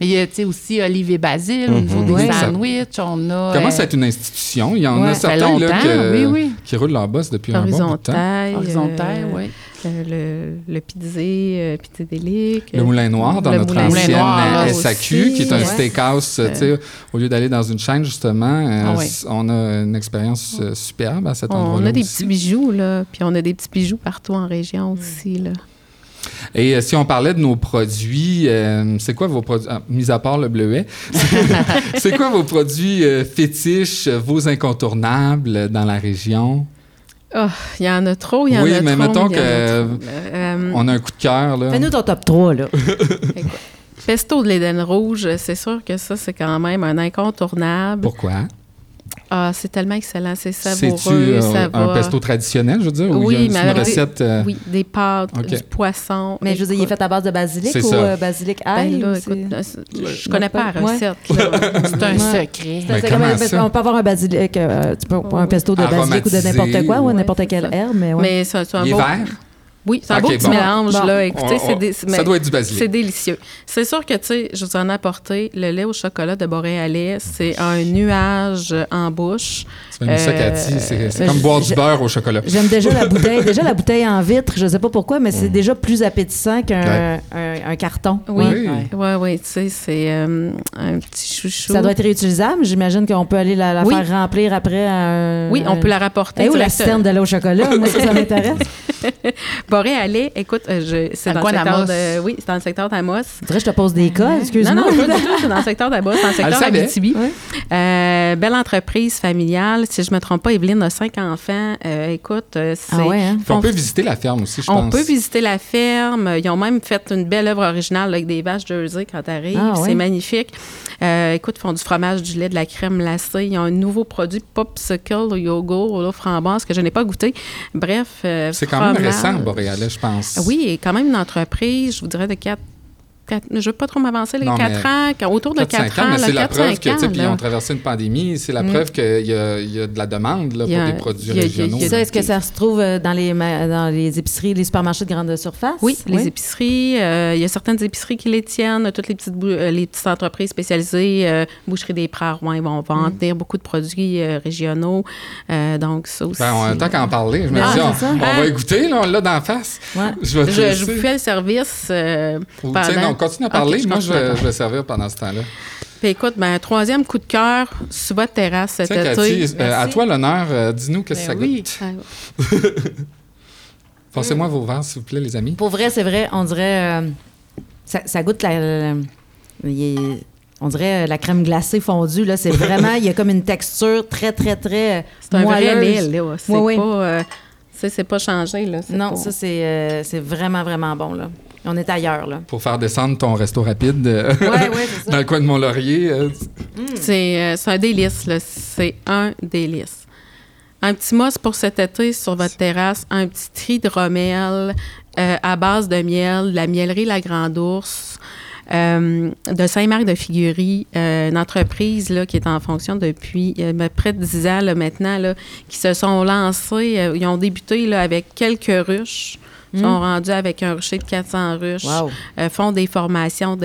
Mais il y a aussi Olive et Basile au niveau des Oui. sandwichs. On a. Commence euh, à être une institution? Il y en Ouais, a ça certains là, longtemps, que- oui, oui. qui roulent leur boss depuis un bon bout de temps. Horizontal. horizontal, euh, oui. euh, le, le pizzé, euh, pizzédélique. Le Moulin Noir, dans Le notre Moulin ancienne Noir, SAQ, aussi, qui est un ouais. steakhouse, euh, au lieu d'aller dans une chaîne, justement, euh, Ah on a une expérience euh, superbe à cet On, endroit-là a des aussi. petits bijoux, là. Puis on a des petits bijoux partout en région aussi, là. Et euh, si on parlait de nos produits, euh, c'est quoi vos produits, ah, mis à part le bleuet, *laughs* c'est quoi vos produits euh, fétiches, vos incontournables dans la région? Oh, il y en a trop, il y en Oui, a mais trop. mettons il y en a que- trop. Euh, On a un coup de cœur, là. Fais-nous ton top 3, là. *laughs* Pesto de l'Éden rouge, c'est sûr que ça, c'est quand même un incontournable. Pourquoi? Ah, c'est tellement excellent, c'est C'est-tu savoureux, euh, ça va. un pesto traditionnel, je veux dire, ou il y a Oui, une, mais une avec des- recette... euh, Oui, des pâtes, du poisson. Mais je veux dire, il est fait à base de basilic C'est ou ça. euh, basilic ail? ben là, écoute, c'est- c'est- je connais pas la recette. *laughs* C'est un secret. C'est- Ben, c'est comment ça? on peut avoir un basilic, euh, tu peux avoir un pesto de basilic ou de n'importe quoi, ou ouais, n'importe c'est quelle ça. herbe, mais ouais. Mais c'est c'est un Il est vert? Oui, c'est un Ok, beau petit bon. mélange, Bon. là. Écoutez, On- c'est on- des- ça mais doit être du basilic. C'est délicieux. C'est sûr que, tu sais, je vous en ai apporté le lait au chocolat de Boréalais. C'est un nuage en bouche. Ça, Euh, Cathy. C'est c'est comme boire du beurre au chocolat. J'aime déjà la *laughs* bouteille. Déjà, la bouteille en vitre, je sais pas pourquoi, mais Mm. c'est déjà plus appétissant qu'un Ouais. un, un carton. Oui, Oui. oui, oui, tu sais, c'est euh, un petit chouchou. Ça doit être réutilisable. J'imagine qu'on peut aller la, la Oui. faire remplir après un... Oui, on peut la rapporter. Et où la direct- citerne de lait au chocolat? Moi, ça, ça m'intéresse. *laughs* *laughs* Boréalais, écoute, euh, je- c'est dans, le secteur d'Amos? de, oui, c'est dans le secteur d'Amos. Je dirais que je te pose des cas, excuse-moi. Non, non, pas du *laughs* tout. C'est dans le secteur d'Amos, dans le secteur d'Abitibi. Oui. Euh, belle entreprise familiale. Si je me trompe pas, Evelyne a cinq enfants. Euh, écoute, euh, c'est... Ah ouais, hein? On peut visiter la ferme aussi, je On pense. peut visiter la ferme. Ils ont même fait une belle œuvre originale avec des vaches Jersey quand tu arrives. Ah, C'est magnifique. Euh, écoute, ils font du fromage, du lait, de la crème glacée. Ils ont un nouveau produit, Popsicle au yogourt, là, framboise, que je n'ai pas goûté. Bref. euh, C'est quand. Récent, Boréalais, je pense. Oui, et quand même une entreprise, je vous dirais, de 4. Je ne veux pas trop m'avancer, les Non, 4 mais ans, autour de 4 4-5 ans, ans. mais là, c'est la 4-5 preuve que, ans, puis ont traversé une pandémie, c'est la preuve qu'il y a, il y a de la demande là, pour a- des produits y a- régionaux. il y a- Ça, est-ce que ça se trouve euh, dans les, ma- dans les épiceries, les supermarchés de grande surface? Oui, les épiceries. euh, il y a certaines épiceries qui les tiennent. Toutes les petites, bou- euh, les petites entreprises spécialisées, euh, Boucherie des Rouen, ils vont vendre tenir beaucoup de produits euh, régionaux. Euh, donc, ça aussi. Ben, on- tant qu'à en parler, je me Ah, dis, on, on va écouter, là, on l'a d'en face. Ouais. Je vais te je, je laisser. vous fais le service. euh, Ou, pendant- continue à parler. je Moi, je à vais, parler. je vais servir pendant ce temps-là. Puis écoute, ben, troisième coup de cœur sur votre terrasse cet été. Cathy, euh, à Merci. toi l'honneur. euh, Dis-nous qu'est-ce que ça Ben oui. goûte. *laughs* Passez-moi vos verres, s'il vous plaît, les amis. Pour vrai, c'est vrai, on dirait. euh, ça, ça goûte la. la- il est- on dirait euh, la crème glacée fondue. Là, c'est vraiment. Il y a comme une texture très, très, très. C'est un vrai là. C'est Oui, oui. pas... euh, c'est pas changé, là. Non, pas- ça, c'est euh, c'est vraiment, vraiment bon. Là. On est ailleurs. Là. Pour faire descendre ton resto rapide euh, Ouais, ouais, c'est *laughs* dans le coin de Mont-Laurier. euh, C'est euh, c'est un délice. C'est un délice. Un petit mousse pour cet été sur votre terrasse, un petit tri de rommel euh, à base de miel, de la mielerie La Grande Ourse, euh, de Saint-Marc de Figuerie, euh, une entreprise là, qui est en fonction depuis près de 10 ans là, maintenant, là, qui se sont lancés, euh, ils ont débuté là, avec quelques ruches. Ils sont rendus avec un rucher de 400 ruches. Wow. Euh, font des formations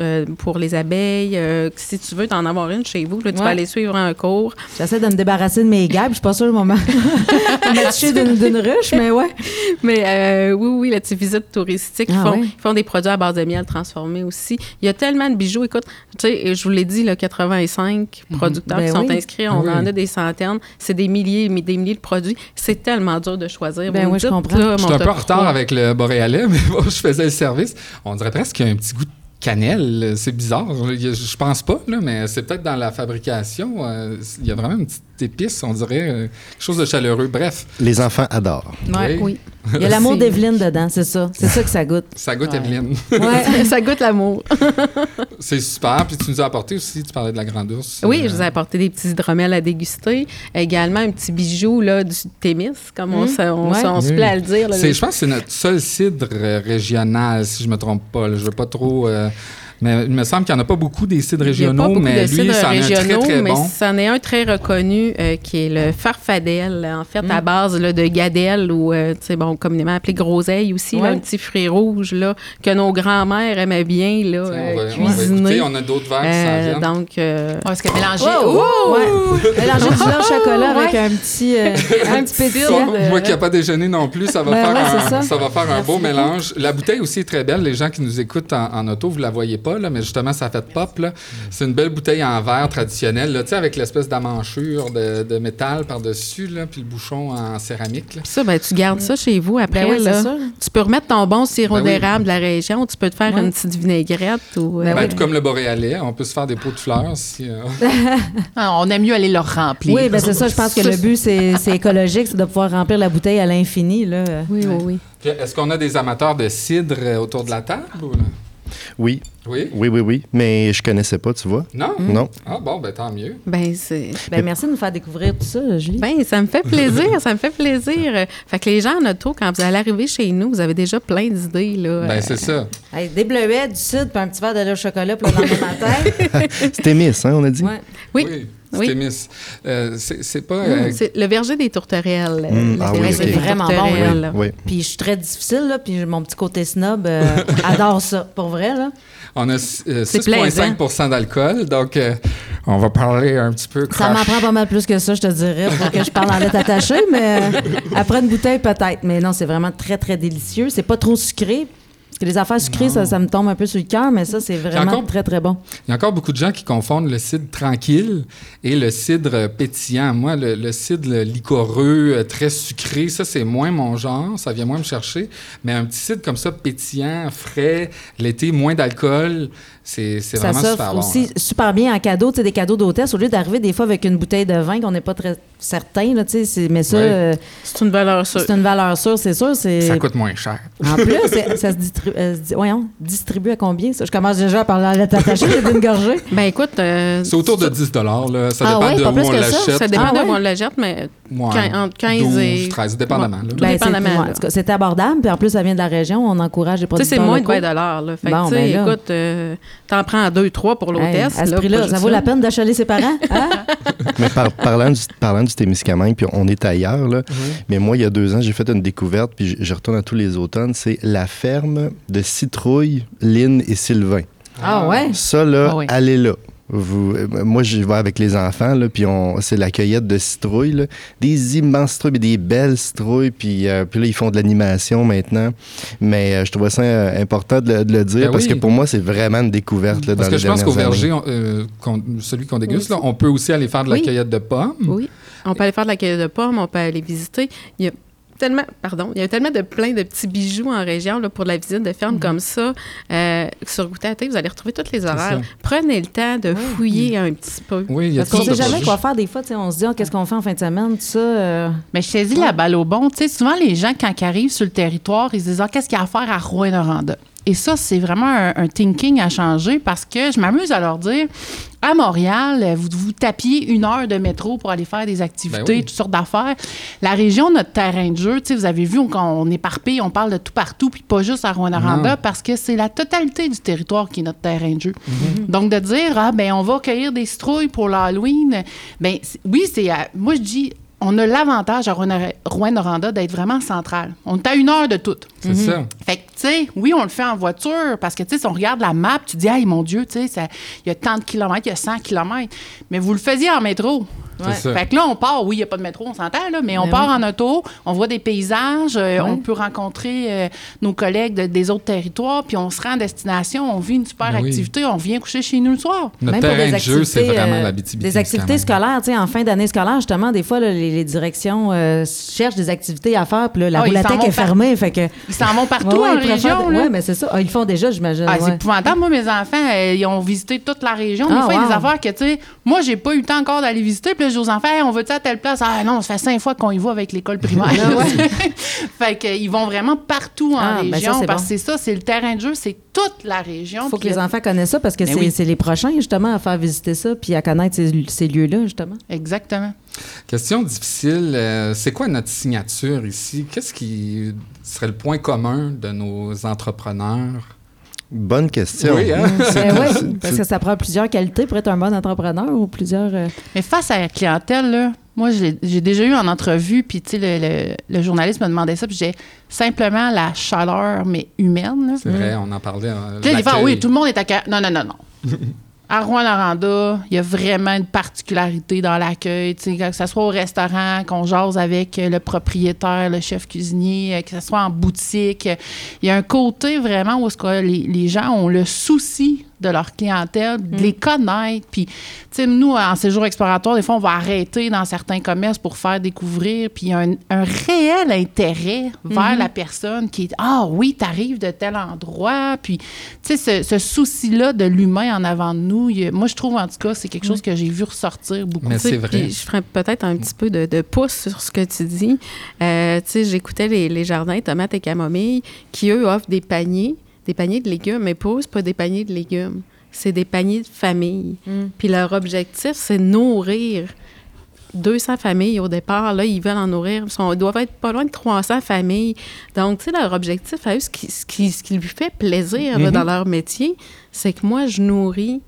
euh, pour les abeilles. Euh, si tu veux t'en avoir une chez vous, là, tu Ouais. vas aller suivre un cours. J'essaie de me débarrasser de mes guêpes. Je suis pas sûre le moment de d'une ruche, mais ouais. *laughs* Mais euh, oui, oui, la petite visite touristique, ils, Ah font, ouais? ils font des produits à base de miel transformés aussi. Il y a tellement de bijoux. Écoute, tu sais, je vous l'ai dit, là, 85 producteurs Ben qui sont inscrits. On Oui. en a des centaines. C'est des milliers, mais des milliers de produits. C'est tellement dur de choisir. Ben oui, je comprends. là, Je mon suis un peu top en retard avec le boréalais, *laughs* mais bon, je faisais le service. On dirait presque qu'il y a un petit goût de cannelle. C'est bizarre. Je pense pas, là, mais c'est peut-être dans la fabrication. euh, Il y a vraiment une petite épice, on dirait, euh, quelque chose de chaleureux. Bref, Les enfants adorent. Ouais. Oui. *laughs* Il y a l'amour d'Evelyne dedans, c'est ça. C'est ça que ça goûte. *laughs* ça goûte Ouais. Evelyne. Ouais. *laughs* ça goûte l'amour. c'est super. Puis tu nous as apporté aussi, tu parlais de la grande ours. Oui, Euh, je vous ai apporté des petits hydromels à déguster. Également, un petit bijou là, du Témis, comme on, Mmh. se, on, Ouais. se- on se Oui. plaît à le dire. là, je pense que c'est notre seul cidre euh, régional, si je me trompe pas. là. Je veux pas trop. euh, mais il me semble qu'il n'y en a pas beaucoup des cidres régionaux, mais lui, c'en est un très, très mais bon. c'en est un très reconnu euh, qui est le farfadelle, en fait, à base là, de gadelle ou, euh, tu sais, bon, communément appelé groseille aussi, là, un petit fruit rouge là, que nos grands-mères aimaient bien là, euh, on, va, on va cuisiner. écouter, on a d'autres verres qui s'en Euh, donc, euh, parce que mélanger. Oh! Oh! Ouais. Mélanger du lait au chocolat avec Ouais. un petit, euh, *laughs* un petit moi qui n'ai pas déjeuné non plus, ça va Ben faire, ouais, un, ça. ça va faire un beau mélange. La bouteille aussi est très belle. Les gens qui nous écoutent en, en auto, vous la voyez pas, là, mais justement, ça fait pop. là. C'est une belle bouteille en verre traditionnelle, là, tu sais, avec l'espèce d'amanchure de, de métal par-dessus, là, puis le bouchon en céramique. là. Ça, ben, tu gardes ça chez vous après. Ben oui, là. Tu peux remettre ton bon sirop Ben oui. d'érable de la région. Tu peux te faire une petite vinaigrette. Ou, euh, Ben oui. Tout comme le boréalais, on peut se faire des pots de fleurs. Si, euh, *laughs* Ah, on aime mieux aller leur remplir. Oui, ben c'est ça. Je pense que le but, c'est c'est écologique, c'est de pouvoir remplir la bouteille à l'infini. là. Oui, oui, oui. Est-ce qu'on a des amateurs de cidre autour de la table? ou, là? Oui. Oui? Oui, oui, oui. Mais je connaissais pas, tu vois. Non? Non. Ah bon, ben tant mieux. Ben, c'est. Ben, merci de nous faire découvrir tout ça, Julie. Ben, ça me fait plaisir, ça me fait plaisir. Fait que les gens en auto, quand vous allez arriver chez nous, vous avez déjà plein d'idées, là. Ben, c'est ça. Hey, des bleuets, du sud, puis un petit verre de lait au chocolat pour le lendemain matin. *laughs* C'était Miss, hein, on a dit? Ouais. Oui. Oui. Oui. Euh, c'est pas. Mmh, euh, le verger des tourterelles. Mmh, Le ah oui, C'est vraiment bon. Oui. Puis je suis très difficile, là, puis mon petit côté snob euh, *laughs* adore ça. Pour vrai, là. on a euh, C'est plaisant. 6,5% d'alcool, donc euh, on va parler un petit peu Ça m'en prend pas mal plus que ça, je te dirais, pour que je parle en lettres attachées, mais euh, après une bouteille, peut-être. Mais non, c'est vraiment très, très délicieux. C'est pas trop sucré. Que les affaires sucrées, ça, ça me tombe un peu sur le cœur, mais ça, c'est vraiment encore- très, très bon. Il y a encore beaucoup de gens qui confondent le cidre tranquille et le cidre pétillant. Moi, le, le cidre liquoreux, euh, très sucré, ça, c'est moins mon genre. Ça vient moins me chercher. Mais un petit cidre comme ça, pétillant, frais, l'été, moins d'alcool, c'est vraiment s'offre super bon. aussi là. super bien en cadeau, tu sais, des cadeaux d'hôtesse, au lieu d'arriver des fois avec une bouteille de vin qu'on n'est pas très certain, là, tu sais, c'est- mais ça, euh, C'est une valeur sûre. c'est une valeur sûre, c'est sûr. c'est Ça coûte moins cher. En plus, *laughs* ça se distribue, euh, se di- voyons, distribue à combien, ça? Je commence déjà à parler à la j'ai d'une gorgée. *laughs* Ben écoute. euh, C'est autour de 10 là. Ça Ah dépend ouais, de où on l'achète. Ça dépend Ah de où on la jette, mais Ouais, entre 15 12, et. 13, dépendamment. Ben, c'est- abordable, puis en plus, ça vient de la région, on encourage les Tu sais, producteurs c'est moins de locaux. 20 là. Fait ben là. écoute, euh, t'en prends 2, 3 pour Hey, l'hôtesse. à ce là, prix-là, ça vaut la peine d'achaler ses parents? Hein? *laughs* Mais par- parlant, du, parlant du Témiscamingue, puis on est ailleurs, là, mais moi, il y a deux ans, j'ai fait une découverte, puis je, je retourne à tous les automnes, c'est la ferme de citrouilles, Lynn et Sylvain. Ah ouais? Ça, là, Ah oui. allez là. Vous, euh, moi, je vais avec les enfants, là, puis on, c'est la cueillette de citrouilles, là. des immenses citrouilles, puis des belles citrouilles, puis, euh, puis là, ils font de l'animation maintenant. Mais euh, je trouvais ça euh, important de, le- de le dire, Ben parce oui. que pour moi, c'est vraiment une découverte là, Parce dans que les je pense qu'au verger, on- euh, celui qu'on déguste, là, on peut aussi aller faire de la Oui. cueillette de pommes. Oui. On peut aller faire de la cueillette de pommes, on peut aller visiter. Il y a tellement, pardon, il y a tellement de plein de petits bijoux en région là, pour la visite de ferme comme ça. Euh, sur Goûter à thé, vous allez retrouver tous les horaires. Prenez le temps de fouiller un petit peu. Oui, il y a Parce qu'on toutes sait jamais quoi faire des fois, on se dit, Ah, qu'est-ce qu'on fait en fin de semaine, tout ça. euh, Mais je saisis la balle au bon. Tu sais, souvent, les gens, quand ils arrivent sur le territoire, ils se disent Ah, qu'est-ce qu'il y a à faire à Rouen-Noranda? Et ça, c'est vraiment un, un thinking à changer parce que je m'amuse à leur dire à Montréal, vous vous tapiez une heure de métro pour aller faire des activités, Ben oui. toutes sortes d'affaires. La région, notre terrain de jeu, vous avez vu, on, on éparpille, on parle de tout partout, puis pas juste à Non. parce que c'est la totalité du territoire qui est notre terrain de jeu. Mhm. Donc, de dire, ah, ben, on va cueillir des citrouilles pour l'Halloween, ben, oui, c'est. à- Moi, je dis, on a l'avantage à Rouen- Rouen-Noranda d'être vraiment central. On est à une heure de tout. C'est ça. Fait que, tu sais, oui, on le fait en voiture parce que, tu sais, si on regarde la map, tu dis, hey, mon Dieu, tu sais, ça- il y a tant de kilomètres, il y a 100 kilomètres. Mais vous le faisiez en métro. Fait que là, on part, oui, il n'y a pas de métro, on s'entend, là, mais on part en auto, on voit des paysages, euh, on peut rencontrer euh, nos collègues de- des autres territoires, puis on se rend à destination, on vit une super Ben oui. activité, on vient coucher chez nous le soir. Notre Même pour des de jeu, c'est activités, vraiment euh, la. Des activités scolaires, tu sais, en fin d'année scolaire, justement, des fois, là, les, les directions euh, cherchent des activités à faire, puis là, la Ah, est fermée, fait que... Ils s'en vont partout Ouais, en région, là. Ouais, mais c'est ça. Ah, ils le font déjà, j'imagine. Ah, c'est ouais. épouvantable. Moi, mes enfants, euh, ils ont visité toute la région. Des Ah, fois, il y a des affaires que, tu sais, moi, j'ai pas eu le temps encore d'aller visiter. Puis là, je dis aux enfants, Hey, on va-tu à telle place? Ah non, ça fait cinq fois qu'on y va avec l'école primaire. *laughs* fait qu'ils vont vraiment partout en Ah, ben ça, région. c'est parce bon. que c'est ça, c'est le terrain de jeu, c'est toute la région. Il faut que les enfants connaissent ça parce que Ben c'est oui. les prochains, justement, à faire visiter ça puis à connaître ces, ces lieux-là, justement. Exactement. Question difficile. euh, c'est quoi notre signature ici? Qu'est-ce qui serait le point commun de nos entrepreneurs? Bonne question. Oui, hein? Ben ouais, parce que ça prend plusieurs qualités pour être un bon entrepreneur ou plusieurs. euh, Mais face à la clientèle, là, moi, je l'ai- j'ai déjà eu en entrevue, puis, tu sais, le, le- le journaliste me demandait ça, puis j'ai simplement la chaleur, mais humaine. C'est vrai, on en parlait. là, il Ah l'accueil. oui, tout le monde est à... Non, non, non, non. *laughs* à Rouen-Noranda, il y a vraiment une particularité dans l'accueil. Que ce soit au restaurant, qu'on jase avec euh, le propriétaire, le chef cuisinier, euh, que ce soit en boutique. Il y a un côté vraiment où les, les gens ont le souci de leur clientèle, de les connaître. Puis, tu sais, nous, en séjour exploratoire, des fois, on va arrêter dans certains commerces pour faire découvrir. Puis, il y a un, un réel intérêt vers la personne qui est Ah oui, tu arrives de tel endroit. Puis, tu sais, ce, ce souci-là de l'humain en avant de nous, il moi, je trouve en tout cas, c'est quelque chose que j'ai vu ressortir beaucoup. Mais c'est vrai. Je ferais peut-être un petit peu de, de pouce sur ce que tu dis. Euh, tu sais, j'écoutais les, les jardins tomates et camomilles qui, eux, offrent des paniers des paniers de légumes, mais pour eux, pas des paniers de légumes, c'est des paniers de famille. Mm. Puis leur objectif, c'est nourrir 200 familles au départ. Là, ils veulent en nourrir. Ils, doivent être pas loin de 300 familles. Donc, tu sais, leur objectif à eux, ce qui, ce qui, ce qui lui fait plaisir mm-hmm. dans leur métier, c'est que moi, je nourris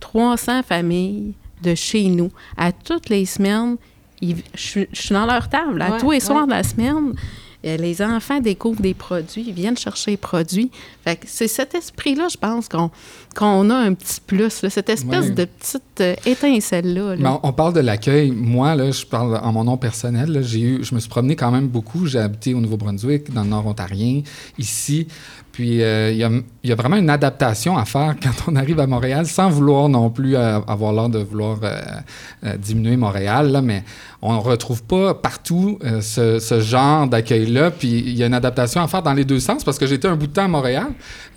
300 familles de chez nous. À toutes les semaines, je, suis dans leur table. À tous les soirs de la semaine, euh, les enfants découvrent des produits, ils viennent chercher les produits. c'est cet esprit-là, je pense, qu'on a un petit plus, cette espèce de petite euh, étincelle-là. On, parle de l'accueil. Moi, là, je parle en mon nom personnel. j'ai eu, je me suis promené quand même beaucoup. J'ai habité au Nouveau-Brunswick, dans le Nord ontarien, ici. Puis euh, il y, a, vraiment une adaptation à faire *laughs* quand on arrive à Montréal, sans vouloir non plus avoir l'air de vouloir diminuer Montréal, mais on ne retrouve pas partout ce, genre d'accueil-là. Puis il y a une adaptation à faire dans les deux sens parce que j'étais un bout de temps à Montréal,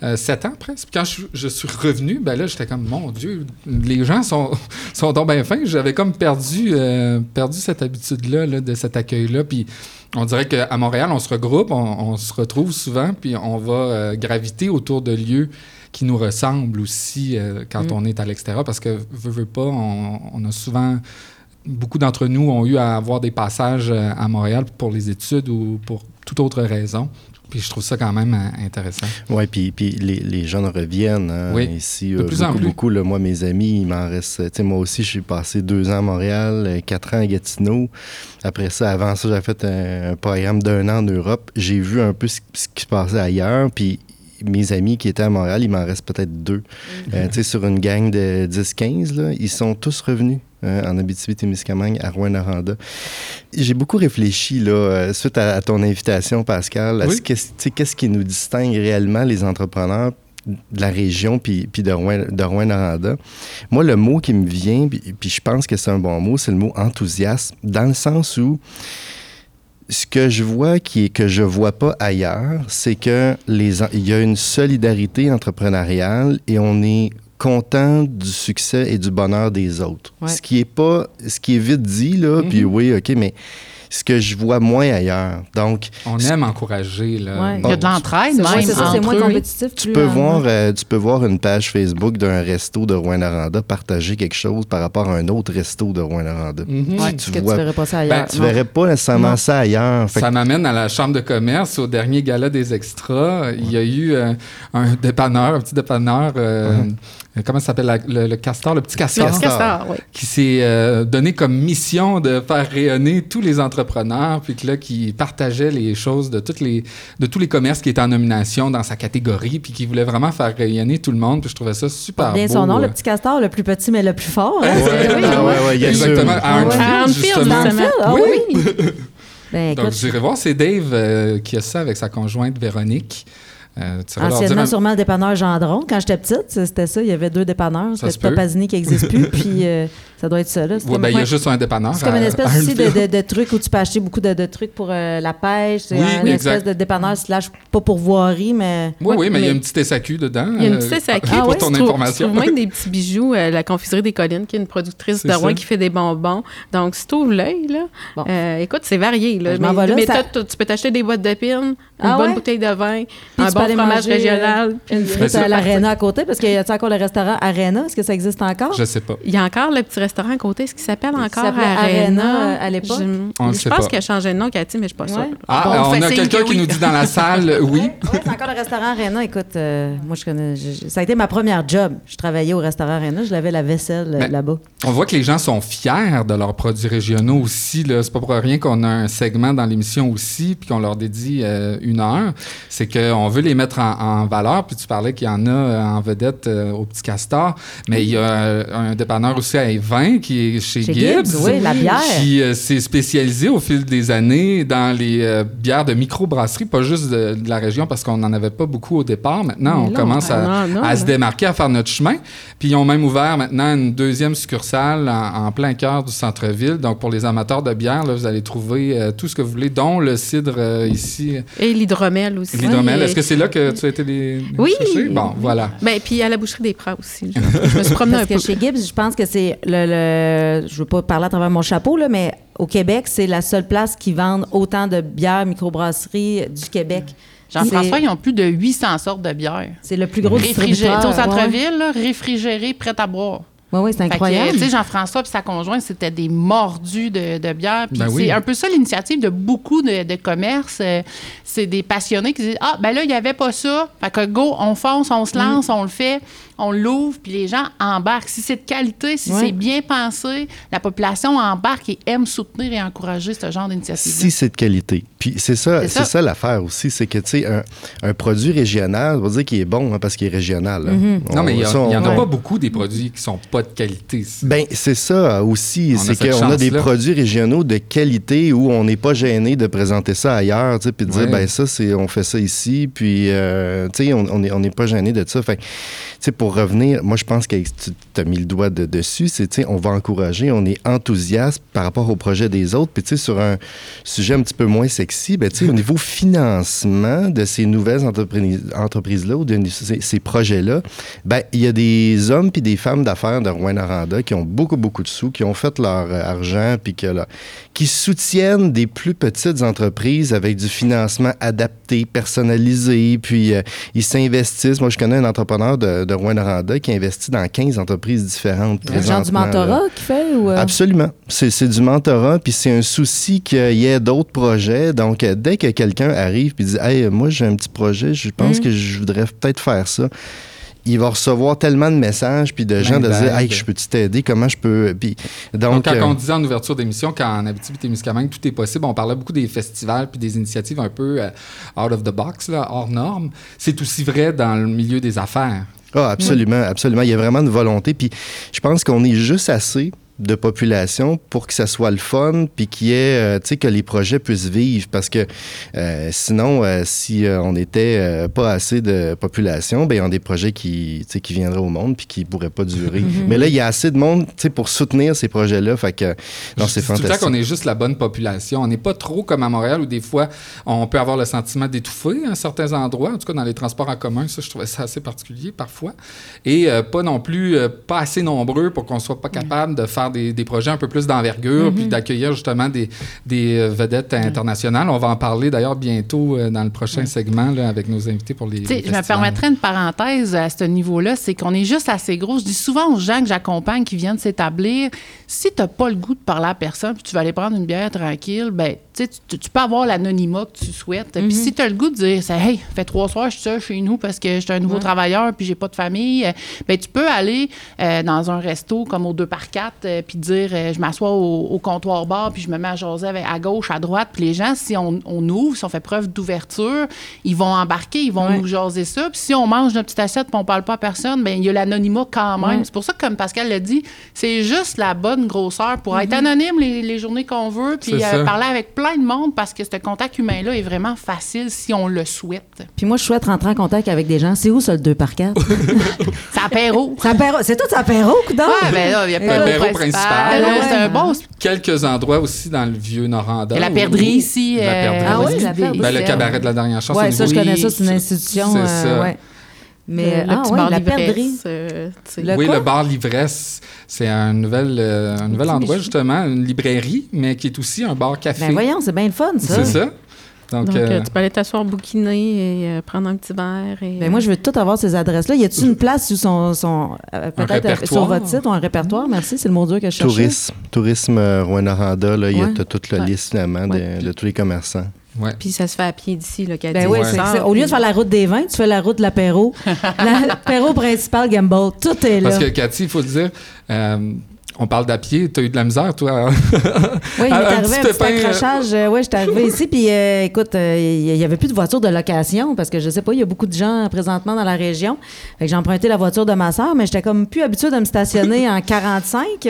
euh, sept ans presque. Puis quand je, suis revenu, ben là, j'étais comme, mon Dieu, les gens sont, *laughs* sont donc bien fins. J'avais comme perdu, euh, perdu cette habitude-là, là, de cet accueil-là. Puis on dirait qu'à Montréal, on se regroupe, on, se retrouve souvent, puis on va euh, graviter autour de lieux qui nous ressemblent aussi quand mm. on est à l'extérieur parce que, veut, veut pas, on, on a souvent beaucoup d'entre nous ont eu à avoir des passages euh, à Montréal pour les études ou pour toute autre raison. Puis je trouve ça quand même euh, intéressant. Oui, puis, puis les, les, jeunes reviennent hein, oui, ici. De euh, plus beaucoup, en plus. beaucoup. moi, mes amis, il m'en reste. Moi aussi, je suis passé deux ans à Montréal, quatre ans à Gatineau. Après ça, avant ça, j'ai fait un, programme d'un an en Europe. J'ai vu un peu ce, qui se passait ailleurs. Puis mes amis qui étaient à Montréal, il m'en reste peut-être deux. Tu sais, sur une gang de 10-15, ils sont tous revenus. Hein, en Abitibi-Témiscamingue, à Rouen-Noranda. J'ai beaucoup réfléchi, là, euh, suite à, ton invitation, Pascal, à ce qu'est-ce qui nous distingue réellement, les entrepreneurs, de la région puis, puis de Rouen-Noranda. Moi, le mot qui me vient, puis, puis je pense que c'est un bon mot, c'est le mot enthousiasme, dans le sens où ce que je vois qui est que je vois pas ailleurs, c'est que les il y a une solidarité entrepreneuriale et on est content du succès et du bonheur des autres. Ce qui est pas, ce qui est vite dit là, puis mm-hmm. oui, ok, mais ce que je vois moins ailleurs. Donc, on aime encourager. Là. Il y a de l'entraide, même. C'est moins compétitif. Tu peux, voir, euh, tu peux voir une page Facebook d'un resto de Rouen-Noranda partager quelque chose par rapport à un autre resto de Rouen-Noranda. Mm-hmm. tu, vois, verrais pas ça ailleurs. Ben, tu verrais pas nécessairement ça ailleurs. ça m'amène à la chambre de commerce, au dernier gala des extras. Il y a eu euh, un dépanneur, un petit dépanneur. Euh, uh-huh. Euh, comment ça s'appelle le, castor, le petit castor, le castor oui. qui s'est euh, donné comme mission de faire rayonner tous les entrepreneurs, puis que là, qui partageait les choses de, toutes les, de tous les commerces qui étaient en nomination dans sa catégorie, puis qui voulait vraiment faire rayonner tout le monde. Puis je trouvais ça super bien son nom, le petit castor, le plus petit mais le plus fort. Hein, oui, oui, exactement. À justement. Ah oui. ben, Donc, j'irai voir, c'est Dave euh, qui a ça avec sa conjointe Véronique. Euh, Anciennement, sûrement le dépanneur Gendron. Quand j'étais petite, c'était ça. Il y avait deux dépanneurs. C'était Papazini qui n'existe plus. *laughs* puis euh, ça doit être ça. Là. Ben, il y a juste un dépanneur. C'est comme une espèce aussi de, de, truc où tu peux acheter beaucoup de, trucs pour euh, la pêche. C'est une espèce de dépanneur slash pas pour voirie, mais. Oui, oui, mais, il y a une petite SAQ dedans. Il y a une petite SAQ. Ah, pour ton information. Tu trouves même *laughs* des petits bijoux. la confiserie des collines, qui est une productrice de Rouen qui fait des bonbons. Donc, si tu ouvres l'œil, là, écoute, c'est varié. Là. mais, tu peux t'acheter des boîtes de pins, une ah bonne bouteille de vin, un bon fromage régional. Une frite à l'Arena à côté, parce qu'il y a encore le restaurant Arena? Est-ce que ça existe encore? Je sais pas. Il y a encore le petit restaurant à côté. Est-ce qu'il s'appelle encore Arena? à l'époque? Je, je pense qu'il a changé de nom, Cathy, mais je ne suis pas sûre. Ah, on, a quelqu'un qui nous dit dans la salle *laughs* oui. Oui, c'est encore le restaurant Arena. Écoute, euh, moi, je connais. ça a été ma première job. Je travaillais au restaurant Arena. Je lavais la vaisselle euh, là-bas. On voit que les gens sont fiers de leurs produits régionaux aussi. C'est pas pour rien qu'on a un segment dans l'émission aussi, puis qu'on leur dédie euh, une heure. C'est qu'on veut les mettre en, valeur. Puis tu parlais qu'il y en a en vedette au Petit Castor, mais il y a un dépanneur aussi à Qui est chez, Gibbs. oui, la bière. Qui s'est spécialisé au fil des années dans les bières de microbrasserie, pas juste de, la région parce qu'on n'en avait pas beaucoup au départ. Maintenant, on commence à, à, se démarquer, à faire notre chemin. Puis ils ont même ouvert maintenant une deuxième succursale en, plein cœur du centre-ville. Donc pour les amateurs de bière, là, vous allez trouver euh, tout ce que vous voulez, dont le cidre euh, ici. Et l'hydromel aussi. L'hydromel. Est-ce que c'est là que tu as été les, oui. chercher? Bon, voilà. Ben, puis à la boucherie des Prats aussi. Je, *laughs* me suis promenée un peu. chez Gibbs, je pense que c'est le, le, Je veux pas parler à travers mon chapeau, là, mais au Québec, c'est la seule place qui vend autant de bières microbrasseries du Québec. Jean-François, ils ont plus de 800 sortes de bières. C'est le plus gros Réfrigéré, distributeur. au centre-ville, réfrigéré, prêt à boire. Oui, oui, c'est incroyable. Tu sais, Jean-François et sa conjointe, c'était des mordus de, de bière. Puis Ben oui. c'est un peu ça l'initiative de beaucoup de, de commerces. Euh, c'est des passionnés qui disent Ah, ben là, il n'y avait pas ça. Fait que go, on fonce, on se lance, on le fait, on l'ouvre, puis les gens embarquent. Si c'est de qualité, si Ouais. c'est bien pensé, la population embarque et aime soutenir et encourager ce genre d'initiative. Si c'est de qualité. Puis c'est ça, C'est ça. ça, l'affaire aussi, c'est que, tu sais, un, un produit régional, on va dire qu'il est bon hein, parce qu'il est régional. hein. Non, On- mais il n'y en a Ouais. pas beaucoup des produits qui sont pas de qualité. Ben, c'est ça aussi. C'est qu'on a des produits régionaux de qualité où on n'est pas gêné de présenter ça ailleurs, tu sais, puis de dire, Ouais. ben ça, c'est, on fait ça ici, puis, euh, tu sais, on n'est on n'est pas gêné de ça. Fait que, tu sais, pour revenir, moi, je pense que tu as mis le doigt de- dessus, c'est, tu on va encourager, on est enthousiaste par rapport au projet des autres, puis, tu sais, sur un sujet un petit peu moins sexy, ben, tu au niveau financement de ces nouvelles entreprises, entreprises-là ou de ces, ces projets-là, ben, il y a des hommes puis des femmes d'affaires de Rouen-Noranda qui ont beaucoup, beaucoup de sous, qui ont fait leur euh, argent, puis que, là, qui soutiennent des plus petites entreprises avec du financement adapté, personnalisé, puis euh, ils s'investissent. Moi, je connais un entrepreneur de, de Rouen-Noranda qui investit dans 15 entreprises différentes. Le genre du mentorat qu'il fait? Ou, euh? Absolument. C'est c'est du mentorat, puis c'est un souci qu'il y ait d'autres projets. Donc, euh, dès que quelqu'un arrive et dit Hey, moi, j'ai un petit projet, je pense Mm. que je voudrais peut-être faire ça. Il va recevoir tellement de messages puis de gens de dire Hey, je peux-tu t'aider? Comment je peux. Puis, donc, Donc, quand euh, on disait en ouverture d'émission qu'en Abitibi-Témiscamingue, tout est possible, on parlait beaucoup des festivals puis des initiatives un peu euh, out of the box, là, hors normes. C'est aussi vrai dans le milieu des affaires. Ah, absolument, absolument. Il y a vraiment une volonté. Puis je pense qu'on est juste assez de population pour que ça soit le fun, puis qu'il y ait, euh, tu sais, que les projets puissent vivre. Parce que euh, sinon, euh, si euh, on n'était euh, pas assez de population, ben, il y a des projets qui, tu sais, qui viendraient au monde puis qui ne pourraient pas durer. Mais là, il y a assez de monde, tu sais, pour soutenir ces projets-là. Fait que, non, c'est fantastique. qu'on est juste la bonne population. On n'est pas trop comme à Montréal où des fois on peut avoir le sentiment d'étouffer à certains endroits. En tout cas, dans les transports en commun, ça, je trouvais ça assez particulier parfois. Et euh, pas non plus euh, pas assez nombreux pour qu'on soit pas capable de faire des, des projets un peu plus d'envergure puis d'accueillir justement des, des euh, vedettes internationales. On va en parler d'ailleurs bientôt euh, dans le prochain segment là, avec nos invités pour les. Je me permettrais une parenthèse à ce niveau-là, c'est qu'on est juste assez gros. Je dis souvent aux gens que j'accompagne qui viennent s'établir, si tu n'as pas le goût de parler à personne, puis tu vas aller prendre une bière tranquille, ben, tu, sais, tu, peux avoir l'anonymat que tu souhaites. Puis si tu as le goût de dire, c'est, hey, fait trois soirs, je suis seul chez nous parce que je suis un nouveau travailleur, puis j'ai pas de famille, euh, ben, tu peux aller euh, dans un resto comme au 2 par 4 puis dire, euh, je m'assois au, au comptoir bar, puis je me mets à jaser avec- à gauche, à droite, puis les gens, si on, on ouvre, si on fait preuve d'ouverture, ils vont embarquer, ils vont nous jaser ça. Puis si on mange notre petite assiette puis on parle pas à personne, ben il y a l'anonymat quand même. C'est pour ça que, comme Pascal l'a dit, c'est juste la bonne grosseur pour être anonyme les, les journées qu'on veut, puis euh, ça. parler avec plein de monde parce que ce contact humain-là est vraiment facile si on le souhaite. Puis moi, je souhaite rentrer en contact avec des gens. C'est où ça, le 2 par 4 C'est apéro. C'est apéro- C'est tout apéro, coudonc? Ouais, ben là, il y a pas de principal. là, Ouais. C'est un bon. Quelques endroits aussi dans le vieux Noranda. Il y a la où- perdrix ici. La euh, perdrix. Ah oui, aussi, la perdrix. Ben, le cabaret de la dernière chance. Au ça, je connais ça. C'est une Oui, institution. c'est euh, ça. ouais. Mais, le, le ah, petit ouais, bar la l'ivresse, perdrix. euh. Le oui, quoi? le bar L'ivresse, c'est un nouvel, euh, un nouvel endroit, justement, une librairie, mais qui est aussi un bar-café. Ben voyons, c'est bien le fun, ça. c'est ça. Donc, Donc, euh, euh, tu peux aller t'asseoir bouquiner et euh, prendre un petit verre. Et, Ben moi, je veux tout avoir ces adresses-là. Y a-t-il une place où euh, peut-être sur votre site ou un répertoire? Merci, c'est le mot dur que je cherchais. Tourisme, tourisme euh, Rouen-Noranda, là, il y a toute la Ouais. liste finalement de, Ouais. de tous les commerçants. ouais. Puis ça se fait à pied d'ici, qu'à Ben 10 oui, au lieu de faire la route des vins, tu fais la route de l'apéro. *laughs* La- L'apéro principal Gamble, tout est là. Parce que, Cathy, il faut le dire, euh, on parle d'à pied. Tu as eu de la misère, toi? *laughs* Oui, il m'est un arrivé un petit pépin, accrochage. Euh, ouais, j'étais arrivé *laughs* ici, puis euh, écoute, euh, il n'y avait plus de voiture de location parce que je sais pas, il y a beaucoup de gens présentement dans la région. Fait que j'ai emprunté la voiture de ma sœur, mais j'étais comme plus habituée de me stationner en 45.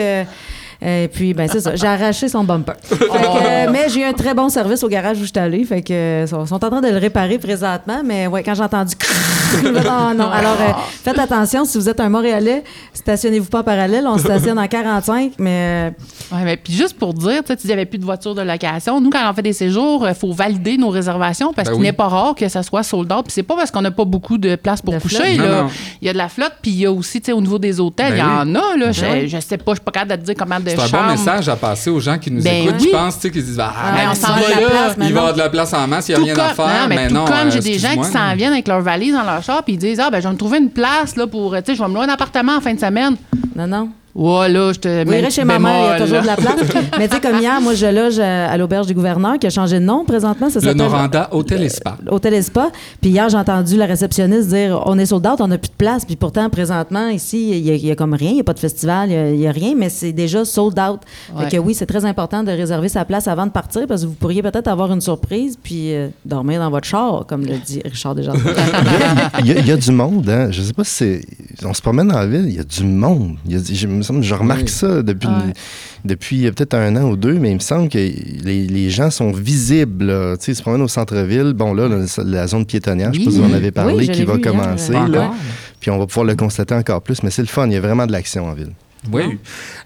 Euh, et puis, ben c'est ça, j'ai arraché son bumper. Fait *laughs* que, euh, mais j'ai eu un très bon service au garage où j'étais allée. Fait que euh, sont, sont en train de le réparer présentement. Mais ouais, quand j'ai entendu *laughs* non, non. Alors, euh, faites attention, si vous êtes un Montréalais, stationnez-vous pas en parallèle. On se stationne en 45, mais euh, Ouais, mais puis juste pour dire, tu sais, tu dis, il n'y avait plus de voiture de location. Nous, quand on fait des séjours, il faut valider nos réservations parce Ben qu'il oui. n'est pas rare que ça soit sold out. Puis c'est pas parce qu'on n'a pas beaucoup de place pour De coucher. là. Non. Il y a de la flotte, puis il y a aussi, tu sais, au niveau des hôtels, il Ben y oui. en a. Là, je, oui. je sais pas, je suis pas capable de te dire comment de de C'est un bon message à passer aux gens qui nous Ben écoutent. oui. Je pense tu sais, qu'ils disent Ah, Ah, mais on s'en va va de la là, place, mais il va avoir de la place en masse, il n'y a rien comme, à faire. non, mais mais tout non, comme euh, j'ai des gens qui s'en viennent avec leur valise dans leur char puis ils disent ah ben je vais me trouver une place là pour tu sais je vais me louer un appartement en fin de semaine. Non, non. Ouais là je te mets chez ma mère, il y a toujours de la place. *laughs* Mais tu sais, comme hier, moi, je loge à, à l'auberge du gouverneur qui a changé de nom présentement. Ça Le Noranda Hôtel et Spa. Hôtel et Spa. Puis hier, j'ai entendu la réceptionniste dire on est sold out, on n'a plus de place. Puis pourtant, présentement, ici, il y a- comme rien, il n'y a pas de festival, il y a- il n'y a, rien, mais c'est déjà sold out. Ouais. Fait que oui, c'est très important de réserver sa place avant de partir parce que vous pourriez peut-être avoir une surprise puis euh, dormir dans votre char, comme le dit Richard Desjardins. *laughs* Il y, a, il y a du monde, hein. Je sais pas si c'est. On se promène dans la ville, il y a du monde. Il y a me semble, je remarque Oui. ça depuis, Ouais. depuis euh, peut-être un an ou deux, mais il me semble que les, les gens sont visibles. là. Tu sais, ils se promènent au centre-ville. Bon, là, la, la zone piétonnière, je sais pas si vous en avez parlé, Oui, qui va hier, commencer. là. Puis on va pouvoir le constater encore plus. Mais c'est le fun, il y a vraiment de l'action en ville. Oui.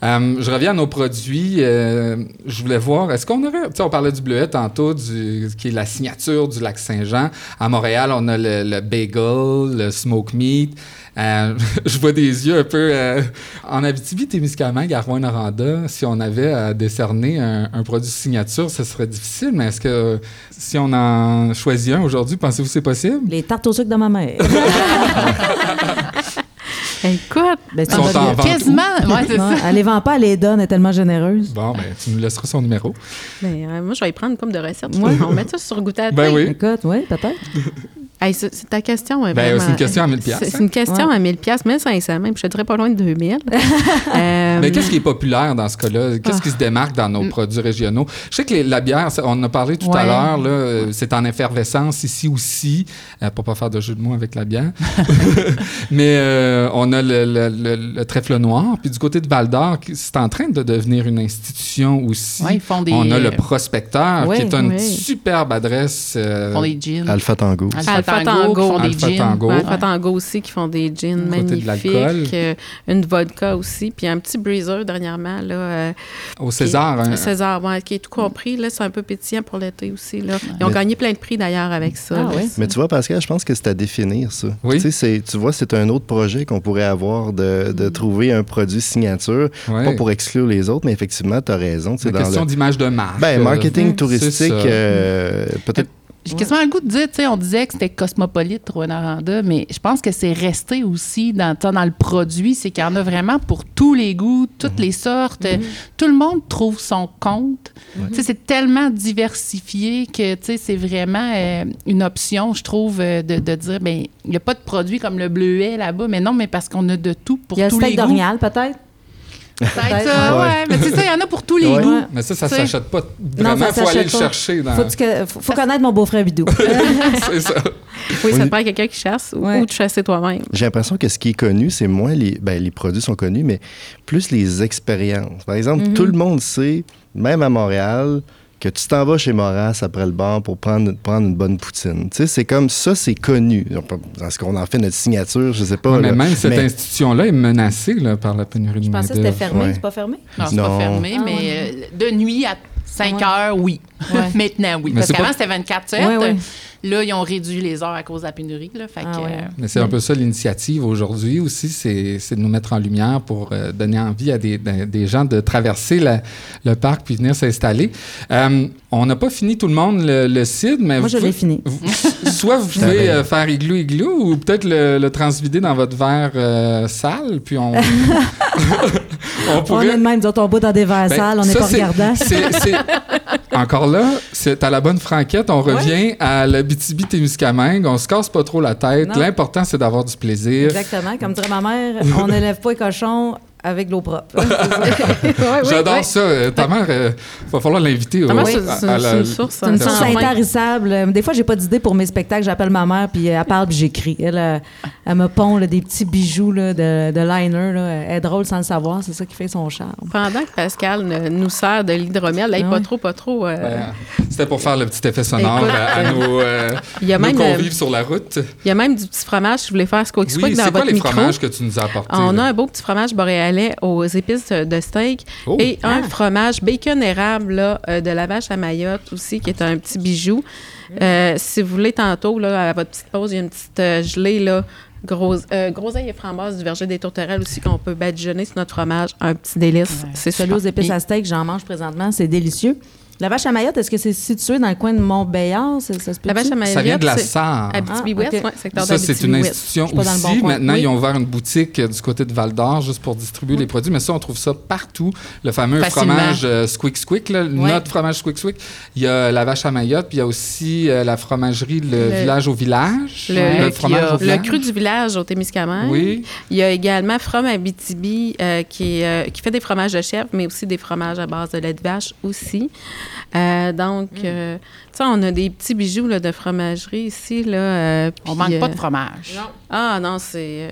Euh, je reviens à nos produits. Euh, je voulais voir, est-ce qu'on aurait. Tu sais, on parlait du bleuet tantôt, du, qui est la signature du lac Saint-Jean. À Montréal, on a le, le bagel, le smoke meat. Euh, *laughs* je vois des yeux un peu. euh, en Abitibi-Témiscamingue, à Rouen-Noranda, si on avait à décerner un, un produit signature, ce serait difficile, mais est-ce que si on en choisit un aujourd'hui, pensez-vous que c'est possible? Les tartes au sucre de ma mère. *laughs* Écoute, Ben, Sont en vente Quasiment ouais c'est Non, ça. elle les vend pas, elle les donne, elle est tellement généreuse. Bon, ben, tu nous laisseras son numéro. mais, euh, moi, je vais y prendre comme de recettes. Ouais. On met ça sur goûter à Ben oui. Écoute, oui, peut-être. Hey, c'est ta question. Ben, vraiment. c'est une question à 1000 piastres, C'est c'est une question Ouais. à 1000 piastres, mais sincèrement, puis je te dirais pas loin de 2000. *laughs* Euh, Mais qu'est-ce qui est populaire dans ce cas-là? Qu'est-ce Ah. qui se démarque dans nos produits régionaux? Je sais que les- la bière, on en a parlé tout à l'heure, là, euh, c'est en effervescence ici aussi, euh, pour pas faire de jeu de mots avec la bière. *laughs* Mais euh, on a le, le- le- le trèfle noir, puis du côté de Val d'Or, c'est en train de devenir une institution aussi. Ouais, ils font des on a le prospecteur, qui est une superbe adresse. euh, ils font des jeans. Alpha Tango. Alpha Alpha Tango, qui font des Alpha jeans. Tango. Ouais, Ouais. Alpha Tango aussi qui font des jeans magnifiques, euh, une vodka aussi, puis un petit breezer dernièrement là, euh, au César. qui, hein. César, ouais, qui est tout compris là, c'est un peu pétillant pour l'été aussi là. Ils ont Mais- gagné plein de prix d'ailleurs avec ça. Ah là. oui? Mais tu vois, Pascal, je pense que c'est à définir, ça. Oui. Tu, sais, c'est- tu vois, c'est un autre projet qu'on pourrait avoir de, de trouver un produit signature, Ouais. pas pour exclure les autres, mais effectivement, tu as raison. C'est dans question le- d'image de marque. Ben, marketing touristique, euh, peut-être. J'ai quasiment le goût de dire, tu sais, on disait que c'était cosmopolite, Rwanda, mais je pense que c'est resté aussi dans, dans le produit, c'est qu'il y en a vraiment pour tous les goûts, toutes les sortes. Tout le monde trouve son compte. Tu sais, c'est tellement diversifié que, tu sais, c'est vraiment euh, une option, je trouve, euh, de, de dire, ben il n'y a pas de produit comme le bleuet là-bas, mais non, mais parce qu'on a de tout pour Il y a le tous les steak goûts. d'orignal, peut-être? Peut-être ça, Ouais. ouais. Mais c'est ça, il y en a pour tous les Ouais. goûts. Mais ça, ça s'achète pas. Non, Vraiment, ça il faut aller le chercher. Dans... Faut, que- faut, faut connaître mon beau-frère Bidou. *laughs* c'est ça. Oui, ça te prend quelqu'un qui chasse ou, Ouais. ou de chasser toi-même. J'ai l'impression que ce qui est connu, c'est moins les. Ben, les produits sont connus, mais plus les expériences. Par exemple, Mhm. tout le monde sait, même à Montréal, que tu t'en vas chez Moras après le bar pour prendre, prendre une bonne poutine. Tu sais, c'est comme ça, c'est connu. Est-ce qu'on en fait notre signature? Je sais pas. Ouais, mais là. même cette Mais- institution-là est menacée là, par la pénurie de Je pensais que c'était fermé. Ouais. C'est pas fermé? Non, c'est pas fermé, Ah, mais ouais. euh, de nuit à 5 Ouais. heures, oui. Ouais. *laughs* Maintenant, oui. Mais Parce qu'avant, pas- c'était 24-7. Ouais, ouais. Là, ils ont réduit les heures à cause de la pénurie. Là, fait Ah, que, ouais. euh, Mais c'est un peu ça l'initiative aujourd'hui aussi, c'est c'est de nous mettre en lumière pour euh, donner envie à des, gens de traverser la- le parc puis venir s'installer. Euh, on n'a pas fini tout le monde le, le CID, mais Moi, *laughs* vous je l'ai fini. vous- soit vous pouvez euh, faire igloo igloo ou peut-être le, le transvider dans votre verre euh, sale, puis on, on *laughs* *laughs* On pourrait... est de même, nous autres, on boit dans des verres Ben, sales, on n'est pas regardant. c'est- c'est- Encore là, c'est à la bonne franquette. On revient à la BTB-Témiscamingue. On se casse pas trop la tête. L'important, c'est d'avoir du plaisir. Exactement. Comme dirait ma mère, *laughs* on n'élève pas les cochons avec l'eau propre. *laughs* C'est. J'adore ça. Euh, Ta mère, il va falloir l'inviter. C'est c'est- c'est une source. C'est une hein, source intarissable. Euh, Des fois, j'ai pas d'idée pour mes spectacles. J'appelle ma mère, puis elle parle, puis j'écris. Elle, euh, elle me pond là, des petits bijoux là, de, de liner. là. Elle est drôle sans le savoir. C'est ça qui fait son charme. Pendant que Pascal ne- nous sert de l'hydromel, là, Ah pas ouais. trop, pas trop. euh, Ben, C'était pour faire le petit effet sonore Écoute, à, nos, euh, *laughs* il y a nos même, euh, convives sur la route. Il y a même du petit fromage, si vous voulez faire ce qu'on Oui, explique c'est dans quoi votre les micro. fromages que tu nous as apportés? On a un beau petit fromage aux épices de steak Oh. et un fromage bacon érable là, euh, de la vache à Mayotte aussi, qui est un petit bijou. Euh, si vous voulez, tantôt, là, à votre petite pause, il y a une petite euh, gelée là, Gros, euh, groseille et framboise du verger des tourterelles aussi qu'on peut badigeonner sur notre fromage. Un petit délice. Ouais. C'est Celui aux épices à steak, j'en mange présentement, c'est délicieux. La vache à Mayotte, est-ce que c'est situé dans le coin de Montbéliard? Ça, ça se peut La vache à Mayotte, Ça vient de la Sarre. Abitibi-Ouest, Ah, ok. ouais, secteur Ça, c'est une institution aussi. bon. Maintenant, Oui. ils ont ouvert une boutique euh, du côté de Val d'Or juste pour distribuer les produits. Mais ça, on trouve ça partout. Le fameux Facilement. fromage euh, Squick Squick, là, Ouais. notre fromage Squick Squick. Il y a la vache à Mayotte, puis il y a aussi euh, la fromagerie Le, Le- Village au Village. Le- Le fromage a- au Le cru du village au Témiscamingue. Oui. Il y a également From Abitibi euh, qui, euh, qui fait des fromages de chèvre, mais aussi des fromages à base de lait de vache aussi. Euh, donc, Mm. euh, tu sais, on a des petits bijoux là, de fromagerie ici. Là, euh, On manque pas euh, de fromage. Ah non, c'est euh,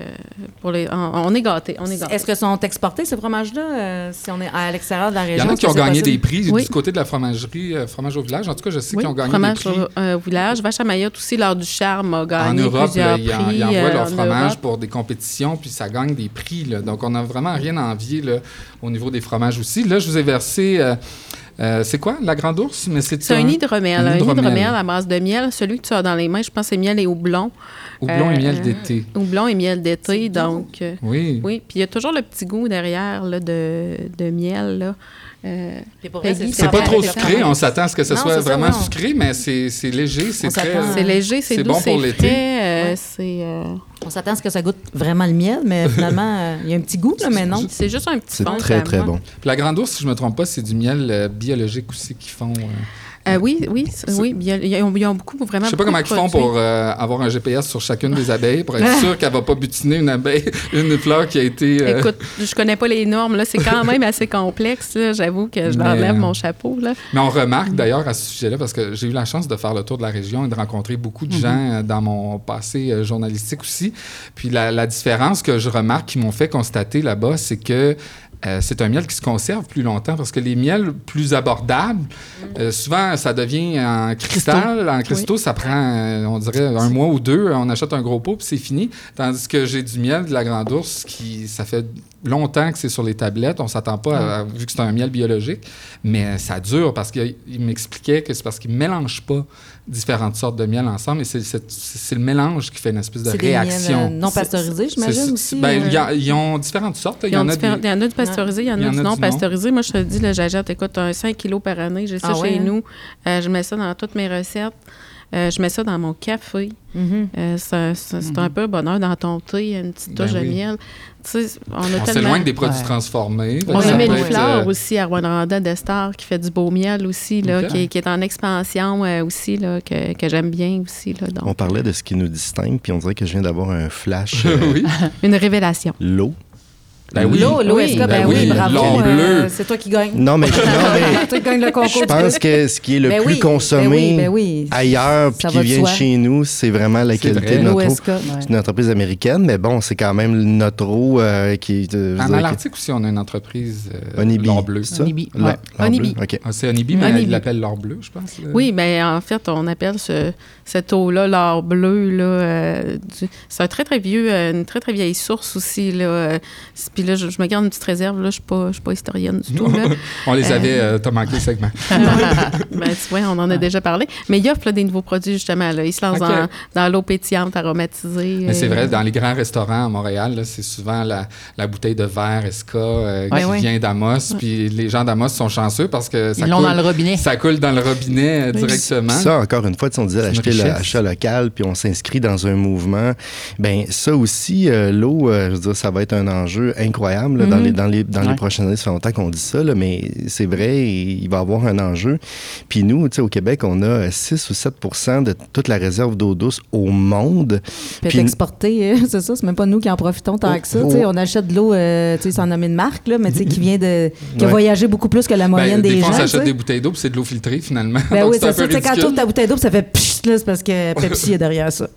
pour les. On, on est gâtés, on est gâtés. Est-ce que sont exportés, ces fromages-là, euh, si on est à l'extérieur de la Il y région? en a qui ont c'est gagné possible? des prix Oui. du côté de la fromagerie, euh, fromage au village. En tout cas, je sais Oui, qu'ils ont gagné fromage des prix. au euh, village. Vache à Mayotte aussi, lors du charme, a En gagné Europe, là, plusieurs ils, en- ils envoient euh, leur en fromage Europe. pour des compétitions, puis ça gagne des prix. là. Donc, on n'a vraiment rien à envier là, au niveau des fromages aussi. Là, je vous ai versé. Euh, c'est quoi, la grande ours? Mais C'est un hydromel. un Un hydromel. hydromel à base de miel. Celui que tu as dans les mains, je pense, c'est miel et houblon. Houblon et Euh, miel d'été. Houblon et miel d'été. Donc, euh, Oui. oui. Puis il y a toujours le petit goût derrière là, de, de miel. Là. Euh, C'est pas trop sucré. On s'attend à ce que ce Non, soit ça, vraiment sucré, mais c'est c'est léger. C'est On très. s'attend à- c'est léger, c'est doux, bon c'est pour l'été. euh, Ouais. euh, On s'attend à ce que ça goûte vraiment le miel, mais finalement, il y a un petit goût, là, mais non. c'est juste un petit C'est très, très bon. Puis la grande ours, si je me trompe pas, c'est du miel biologique aussi qu'ils font. Euh. Euh, oui, oui, c'est- oui. bien, Ils ont, ils ont beaucoup, vraiment. Je sais pas comment ils font pour euh, avoir un GPS sur chacune des abeilles pour être *laughs* sûr qu'elle va pas butiner une abeille, *laughs* une fleur qui a été. euh, Écoute, je connais pas les normes. Là, c'est quand même assez complexe. J'avoue que je Mais, mon chapeau. Là. Mais on remarque d'ailleurs à ce sujet-là, parce que j'ai eu la chance de faire le tour de la région et de rencontrer beaucoup de Mhm. gens dans mon passé journalistique aussi. Puis la, la différence que je remarque, qui m'ont fait constater là-bas, c'est que euh, c'est un miel qui se conserve plus longtemps parce que les miels plus abordables, euh, souvent ça devient en cristal. En cristaux, ça prend, euh, on dirait, un mois ou deux. On achète un gros pot puis c'est fini. Tandis que j'ai du miel de la Grande Ourse qui, ça fait longtemps que c'est sur les tablettes. On s'attend pas, à- à- vu que c'est un miel biologique, mais ça dure parce qu'il il m'expliquait que c'est parce qu'ils mélangent pas différentes sortes de miel ensemble et c'est, c'est- c'est le mélange qui fait une espèce de C'est des miels, réaction. euh, non pasteurisés, j'imagine aussi. ben, euh. il y a- ils ont différentes sortes. Il Ils y ont en a différents- des- Il y en a du pasteurisé, il y en a du non pasteurisé. Moi, je te dis, là, j'achète, écoute, un 5 kilos par année. J'ai ça Ah chez ouais, hein? nous. Euh, je mets ça dans toutes mes recettes. Euh, je mets ça dans mon café. Mhm. Euh, c'est c'est- c'est un peu un bonheur dans ton thé, une petite Ben touche de miel. Sais, on On tellement... s'éloigne des produits Ouais. transformés. On Ça a peut mis être, fleur euh, aussi à Rwanda d'Estar qui fait du beau miel aussi, là, qui, est, qui est en expansion euh, aussi, là, que, que j'aime bien aussi. Là, donc, On parlait de ce qui nous distingue, puis on dirait que je viens d'avoir un flash. *laughs* euh, oui. Une révélation. L'eau. Ben oui. L'eau, l'eau, Oui. que- ben, Ben oui, oui, bravo. l'or euh, bleu. c'est toi qui gagne. Non, mais, *laughs* non, mais C'est toi qui gagne le concours. je pense que ce qui est le Ben plus oui, consommé ben oui, ben oui. ailleurs, puis qui vient de soi. chez nous, c'est vraiment la qualité vrai. de notre eau. C'est une entreprise américaine, mais bon, c'est quand même notre eau euh, qui est. euh, En Malartic aussi, on a une entreprise euh, Onibi. l'or bleu. c'est ça? Onibi, ouais. Onibi. Ah, c'est Onibi, mais ils l'appellent l'or bleu, je pense. là. Oui, mais en fait, on appelle ce, cette eau-là l'or bleu. Euh, c'est un très, très vieux, euh, une très, très vieille source aussi. Là, puis là, je, je me garde une petite réserve. Là, je ne suis, pas- je suis pas historienne du tout. Là. *laughs* on les avait, euh, t'as manqué le segment. *laughs* ben, tu vois, on en a déjà parlé. Mais il offre là, des nouveaux produits, justement. Là. Ils se lancent dans, dans l'eau pétillante, aromatisée. Mais c'est euh, vrai, dans les grands restaurants à Montréal, là, c'est souvent la, la bouteille de verre Esca euh, Ouais, qui ouais. vient d'Amos. Puis les gens d'Amos sont chanceux parce que ça Ils l'ont coule, dans le robinet. ça coule dans le robinet euh, directement. Puis ça, encore une fois, sais, on disait acheter le richesse. achat local, puis on s'inscrit dans un mouvement. Ben ça aussi, euh, l'eau, euh, je veux dire, ça va être un enjeu incroyable là, dans, Mhm. les, dans, les, dans les Ouais. prochaines années. Ça fait longtemps qu'on dit ça, là, mais c'est vrai, il va y avoir un enjeu. Puis nous, tu sais, au Québec, on a 6 ou 7% de toute la réserve d'eau douce au monde. Puis Puis- être exporté, euh, *laughs* c'est ça, c'est même pas nous qui en profitons tant Oh, que ça. oh. tu sais, On achète de l'eau, euh, tu sais, sans nommer de marque, là, mais tu sais, qui *laughs* vient de. qui a Ouais. voyagé beaucoup plus que la Ben, moyenne des des fois, on gens. s'achète des bouteilles d'eau, puis c'est de l'eau filtrée finalement. Ben *laughs* Donc, oui, c'est ça. quand tu ta bouteille d'eau, ça fait pchit, là, c'est parce que Pepsi est derrière ça. *laughs*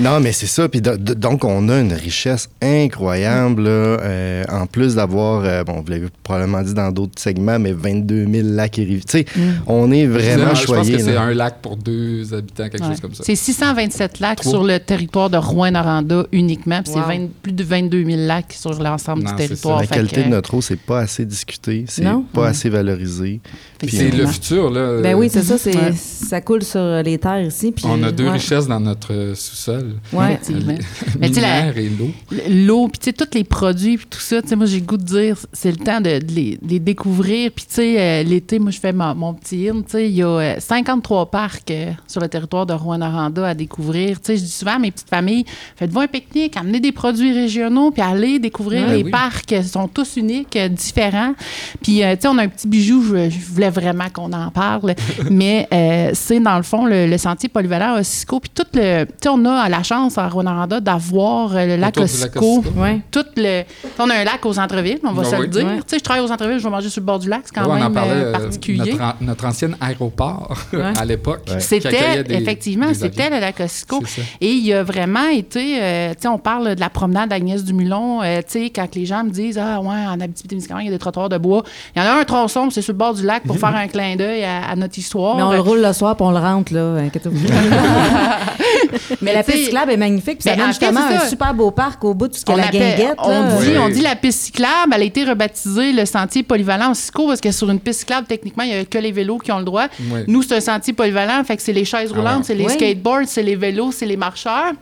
Non, mais c'est ça. Puis do- do- donc, on a une richesse incroyable. là, euh, en plus d'avoir, euh, bon, vous l'avez probablement dit dans d'autres segments, mais 22 000 lacs et rivières. Tu sais, on est vraiment Je pense choyé. que c'est un lac pour deux habitants, quelque Ouais. chose comme ça. C'est 627 lacs Trois. sur le territoire de Rouen-Noranda uniquement. puis Wow. C'est 20 plus de 22 000 lacs sur l'ensemble du territoire. La qualité que, de notre eau, c'est pas assez discuté, c'est pas Ouais. assez valorisé. C'est le futur, là. Ben oui, c'est ça. Ouais. Ça coule sur, euh, les terres ici. Puis, On a deux ouais. richesses dans notre euh, sous-sol. Ouais. Effectivement. Mais *laughs* tu sais, la- et l'eau. l'eau, puis tu sais, tous les produits, puis tout ça, tu sais, moi, j'ai le goût de dire, c'est le temps de, de les, de les découvrir. Puis, tu sais, euh, l'été, moi, je fais ma- mon petit hymne, tu sais, il y a euh, 53 parcs euh, sur le territoire de Rouen-Noranda à découvrir. Tu sais, je dis souvent à mes petites familles, faites-vous un pique-nique, amenez des produits régionaux, puis allez découvrir Ouais, les oui. parcs. Ils sont tous uniques, euh, différents. Puis, euh, tu sais, on a un petit bijou, je, je voulais vraiment qu'on en parle, *laughs* mais euh, c'est, dans le fond, le, le sentier polyvalent à Ossico. Puis, tout le... Tu sais, on a la chance à Rouen-Noranda d'avoir euh, le lac Ossico. Ouais. tout le. On a un lac au centre-ville, on va Ah se oui. le dire. Ouais. Tu sais, je travaille au centre-ville, je vais manger sur le bord du lac, c'est quand Ouais, on en même parlait, euh, euh, particulier. Notre, an- notre ancien aéroport *laughs* Ouais. à l'époque. C'était, effectivement, c'était le lac Ossico. Et il a vraiment été, euh, tu sais, on parle de la promenade d'Agnès Dumulon, euh, tu sais, quand les gens me disent, ah ouais, en Abitibi-Témiscamingue, il y a des trottoirs de bois. Il y en a un tronçon, c'est sur le bord du lac pour *laughs* faire un clin d'œil à, à notre histoire. Mais on le roule le soir, puis on le rentre, là. Inquiétez-vous. *laughs* Mais la piste cyclable est magnifique, puis ça donne en fait, justement c'est un ça. super beau parc au bout de ce qu'est On, la guinguette. on dit, Oui. on dit la piste cyclable, elle a été rebaptisée le sentier polyvalent Sico parce que sur une piste cyclable, techniquement, il n'y a que les vélos qui ont le droit. Oui. Nous, c'est un sentier polyvalent, fait que c'est les chaises Ah roulantes, ouais. c'est les Oui. skateboards, c'est les vélos, c'est les marcheurs.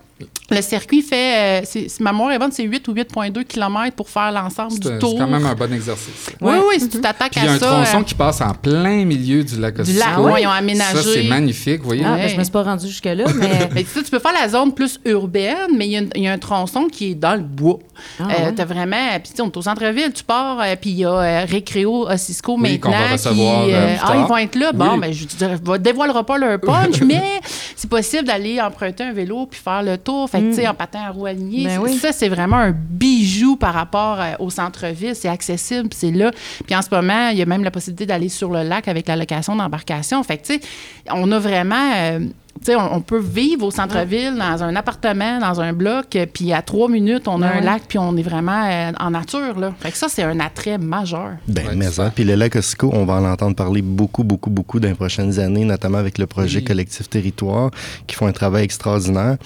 Le circuit fait, euh, c'est- si ma mémoire est bonne, c'est 8 ou 8,2 km pour faire l'ensemble C'est du c'est tour. quand même un bon exercice. Oui, oui, si tu t'attaques Puis il y a à un ça. tronçon euh, qui passe en plein milieu du lac du Ossico. lac, ouais, ils ont aménagé. Ça, c'est magnifique, vous voyez. Ah, ben, je me suis pas rendue jusque-là, mais. *laughs* Mais tu peux faire la zone plus urbaine, mais il y a y, un tronçon qui est dans le bois. Ah, Euh, ouais. T'as vraiment. Puis, tu sais, on est au centre-ville, tu pars, euh, puis il y a euh, Récréo Ossisco Oui, qu'on maintenant. va recevoir, qui, euh, plus ah, ils vont être là. Bon, Oui. ben, je ne dévoilera pas leur punch, *laughs* mais c'est possible d'aller emprunter un vélo puis faire le Fait que, tu sais, en patin à roue alignée, Ben oui. ça, c'est vraiment un bijou par rapport euh, au centre-ville. C'est accessible, puis c'est là. Puis en ce moment, il y a même la possibilité d'aller sur le lac avec la location d'embarcation. Fait que, tu sais, on a vraiment. euh, on, on peut vivre au centre-ville, dans un appartement, dans un bloc, puis à trois minutes, on a Ben un lac, puis on est vraiment euh, en nature. Là. Fait que ça, c'est un attrait majeur. Ben, Ouais, mais ça. Puis le lac Ossico, on va en entendre parler beaucoup, beaucoup, beaucoup dans les prochaines années, notamment avec le projet Oui. Collectif Territoire, qui font un travail extraordinaire.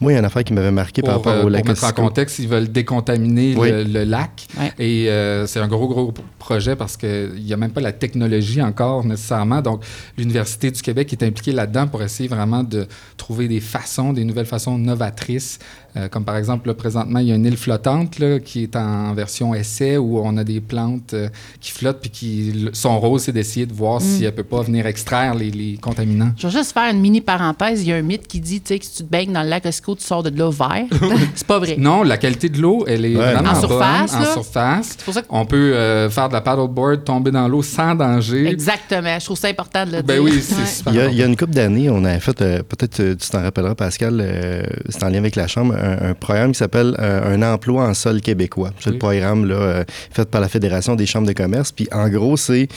Moi, il y a une affaire qui m'avait marqué par Pour, rapport euh, au pour lac mettre en contexte, ils veulent décontaminer Oui. le, le lac. Ouais. Et euh, c'est un gros, gros projet parce qu'il n'y a même pas la technologie encore nécessairement. Donc, l'Université du Québec est impliquée là-dedans pour essayer vraiment de trouver des façons, des nouvelles façons novatrices. Euh, comme par exemple, là, présentement, il y a une île flottante là, qui est en version essai où on a des plantes euh, qui flottent puis qui, son rôle, c'est d'essayer de voir si elle peut pas venir extraire les, les contaminants. Je vais juste faire une mini parenthèse. Il y a un mythe qui dit tu sais, que si tu te baignes dans le lac Ossico, tu sors de l'eau vert. *laughs* *laughs* c'est pas vrai. Non, la qualité de l'eau, elle est Ouais. vraiment En bonne, surface, en là. surface. C'est pour ça que. On peut euh, faire de la paddleboard, tomber dans l'eau sans danger. Exactement. Je trouve ça important de le Ben dire. oui, *laughs* c'est Ouais. super. Il y, a, il y a une couple d'années, on a fait, euh, peut-être tu t'en rappelleras, Pascal, euh, c'est en lien avec la Chambre, un, un programme qui s'appelle euh, Un emploi en sol québécois. C'est Oui. le programme là, euh, fait par la Fédération des chambres de commerce. Puis en gros, c'est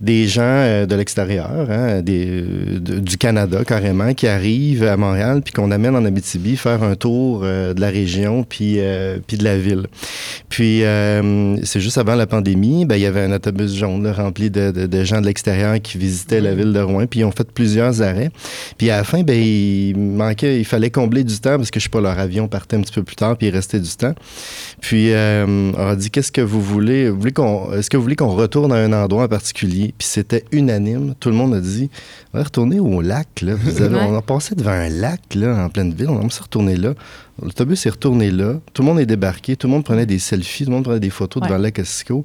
des gens euh, de l'extérieur, hein, des, de- du Canada carrément, qui arrivent à Montréal puis qu'on amène en Abitibi faire un tour de la région puis, puis de la ville. Puis c'est juste avant la pandémie, ben, il y avait un autobus jaune là, rempli de, de- de gens de l'extérieur qui visitaient la ville de Rouen. Puis ils ont fait plusieurs arrêts. Puis à la fin, ben, il manquait, il fallait combler du temps parce que je sais pas, leur avion partait un petit peu plus tard puis il restait du temps. Puis euh, on a dit qu'est-ce que vous voulez, vous voulez qu'on, est-ce que vous voulez qu'on retourne à un endroit en particulier? Puis c'était unanime. Tout le monde a dit on va retourner au lac. Là. Vous avez- Ouais. On a passé devant un lac là, en pleine ville. On a se retourner là. L'autobus est retourné là. Tout le monde est débarqué. Tout le monde prenait des selfies. Tout le monde prenait des photos Ouais. devant le lac Ossico.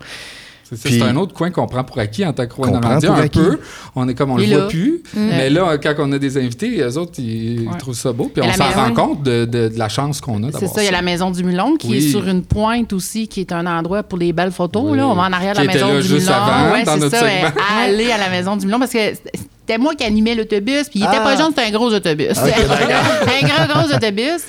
C'est un autre coin qu'on prend pour acquis en tant que prend Normandie, un acquis. peu. On est comme on le Et voit plus. Mais là, quand on a des invités, eux autres, ils Ouais. trouvent ça beau. Puis Et on s'en maison- rend compte de, de- de la chance qu'on a C'est ça, il y a la maison du Mulon qui Oui. est sur une pointe aussi, qui est un endroit pour les belles photos. Oui. Là. On va en arrière de la maison là du juste Mulon. avant, ouais, dans c'est notre ça, segment. aller à la maison du Mulon parce que c'était moi qui animais l'autobus, puis il était Ah. pas jaune, c'était un gros autobus. *laughs* un gros, gros autobus.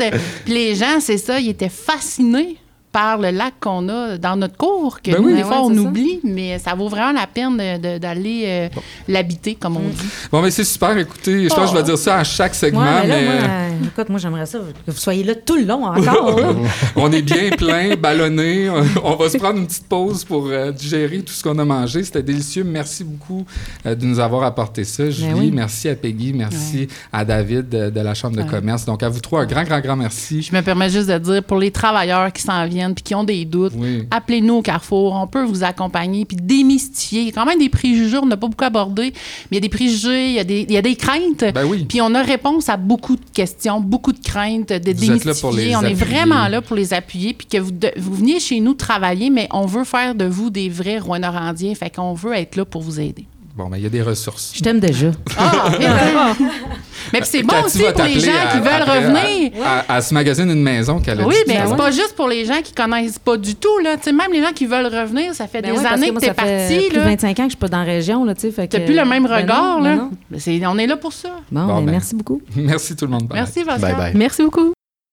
Puis les gens, c'est ça, ils étaient fascinés par le lac qu'on a dans notre cours, que Ben nous, oui. des Ben fois, ouais, on ça. oublie, mais ça vaut vraiment la peine d'aller euh, l'habiter, comme on dit. Bon, mais c'est super. Écoutez, je pense que je vais dire ça à chaque segment, Ouais, mais là, mais moi, euh, écoute, moi, j'aimerais ça que vous soyez là tout le long encore. *laughs* on est bien plein, ballonné. *laughs* On va se prendre une petite pause pour euh, digérer tout ce qu'on a mangé. C'était délicieux. Merci beaucoup euh, de nous avoir apporté ça. Julie, Ben oui. merci à Peggy, merci à David de, de la Chambre de commerce. Donc, à vous trois, un grand, grand, grand merci. Je me permets juste de dire, pour les travailleurs qui s'en viennent, puis qui ont des doutes, Oui. appelez-nous au Carrefour. On peut vous accompagner puis démystifier. Il y a quand même des préjugés, on n'a pas beaucoup abordé, mais il y a des préjugés, il y a des, il y a des craintes. Ben oui. Puis on a réponse à beaucoup de questions, beaucoup de craintes, de Vous êtes là pour démystifier. les on est vraiment là pour les appuyer, puis que vous, de- vous veniez chez nous travailler, mais on veut faire de vous des vrais Rouen-Norandiens. Fait qu'on veut être là pour vous aider. Bon, ben, il y a des ressources. Je t'aime déjà. Ah, *laughs* mais puis c'est bon aussi pour les gens à- qui veulent après, revenir. À, à- à se magasiner une maison qu'elle a Oui, mais c'est pas juste pour les gens qui connaissent pas du tout. Là. Tu sais, même les gens qui veulent revenir, ça fait Ben des années que, t'es ça fait parti. plus de là. 25 ans que je suis pas dans la région, là, fait que- plus le même Ben regard. non, là. ben non. Mais c'est- on est là pour ça. Bon, Bon, ben, ben. merci beaucoup. *laughs* Merci tout le monde. Bye. Merci, Vincent. Bye bye. Merci beaucoup.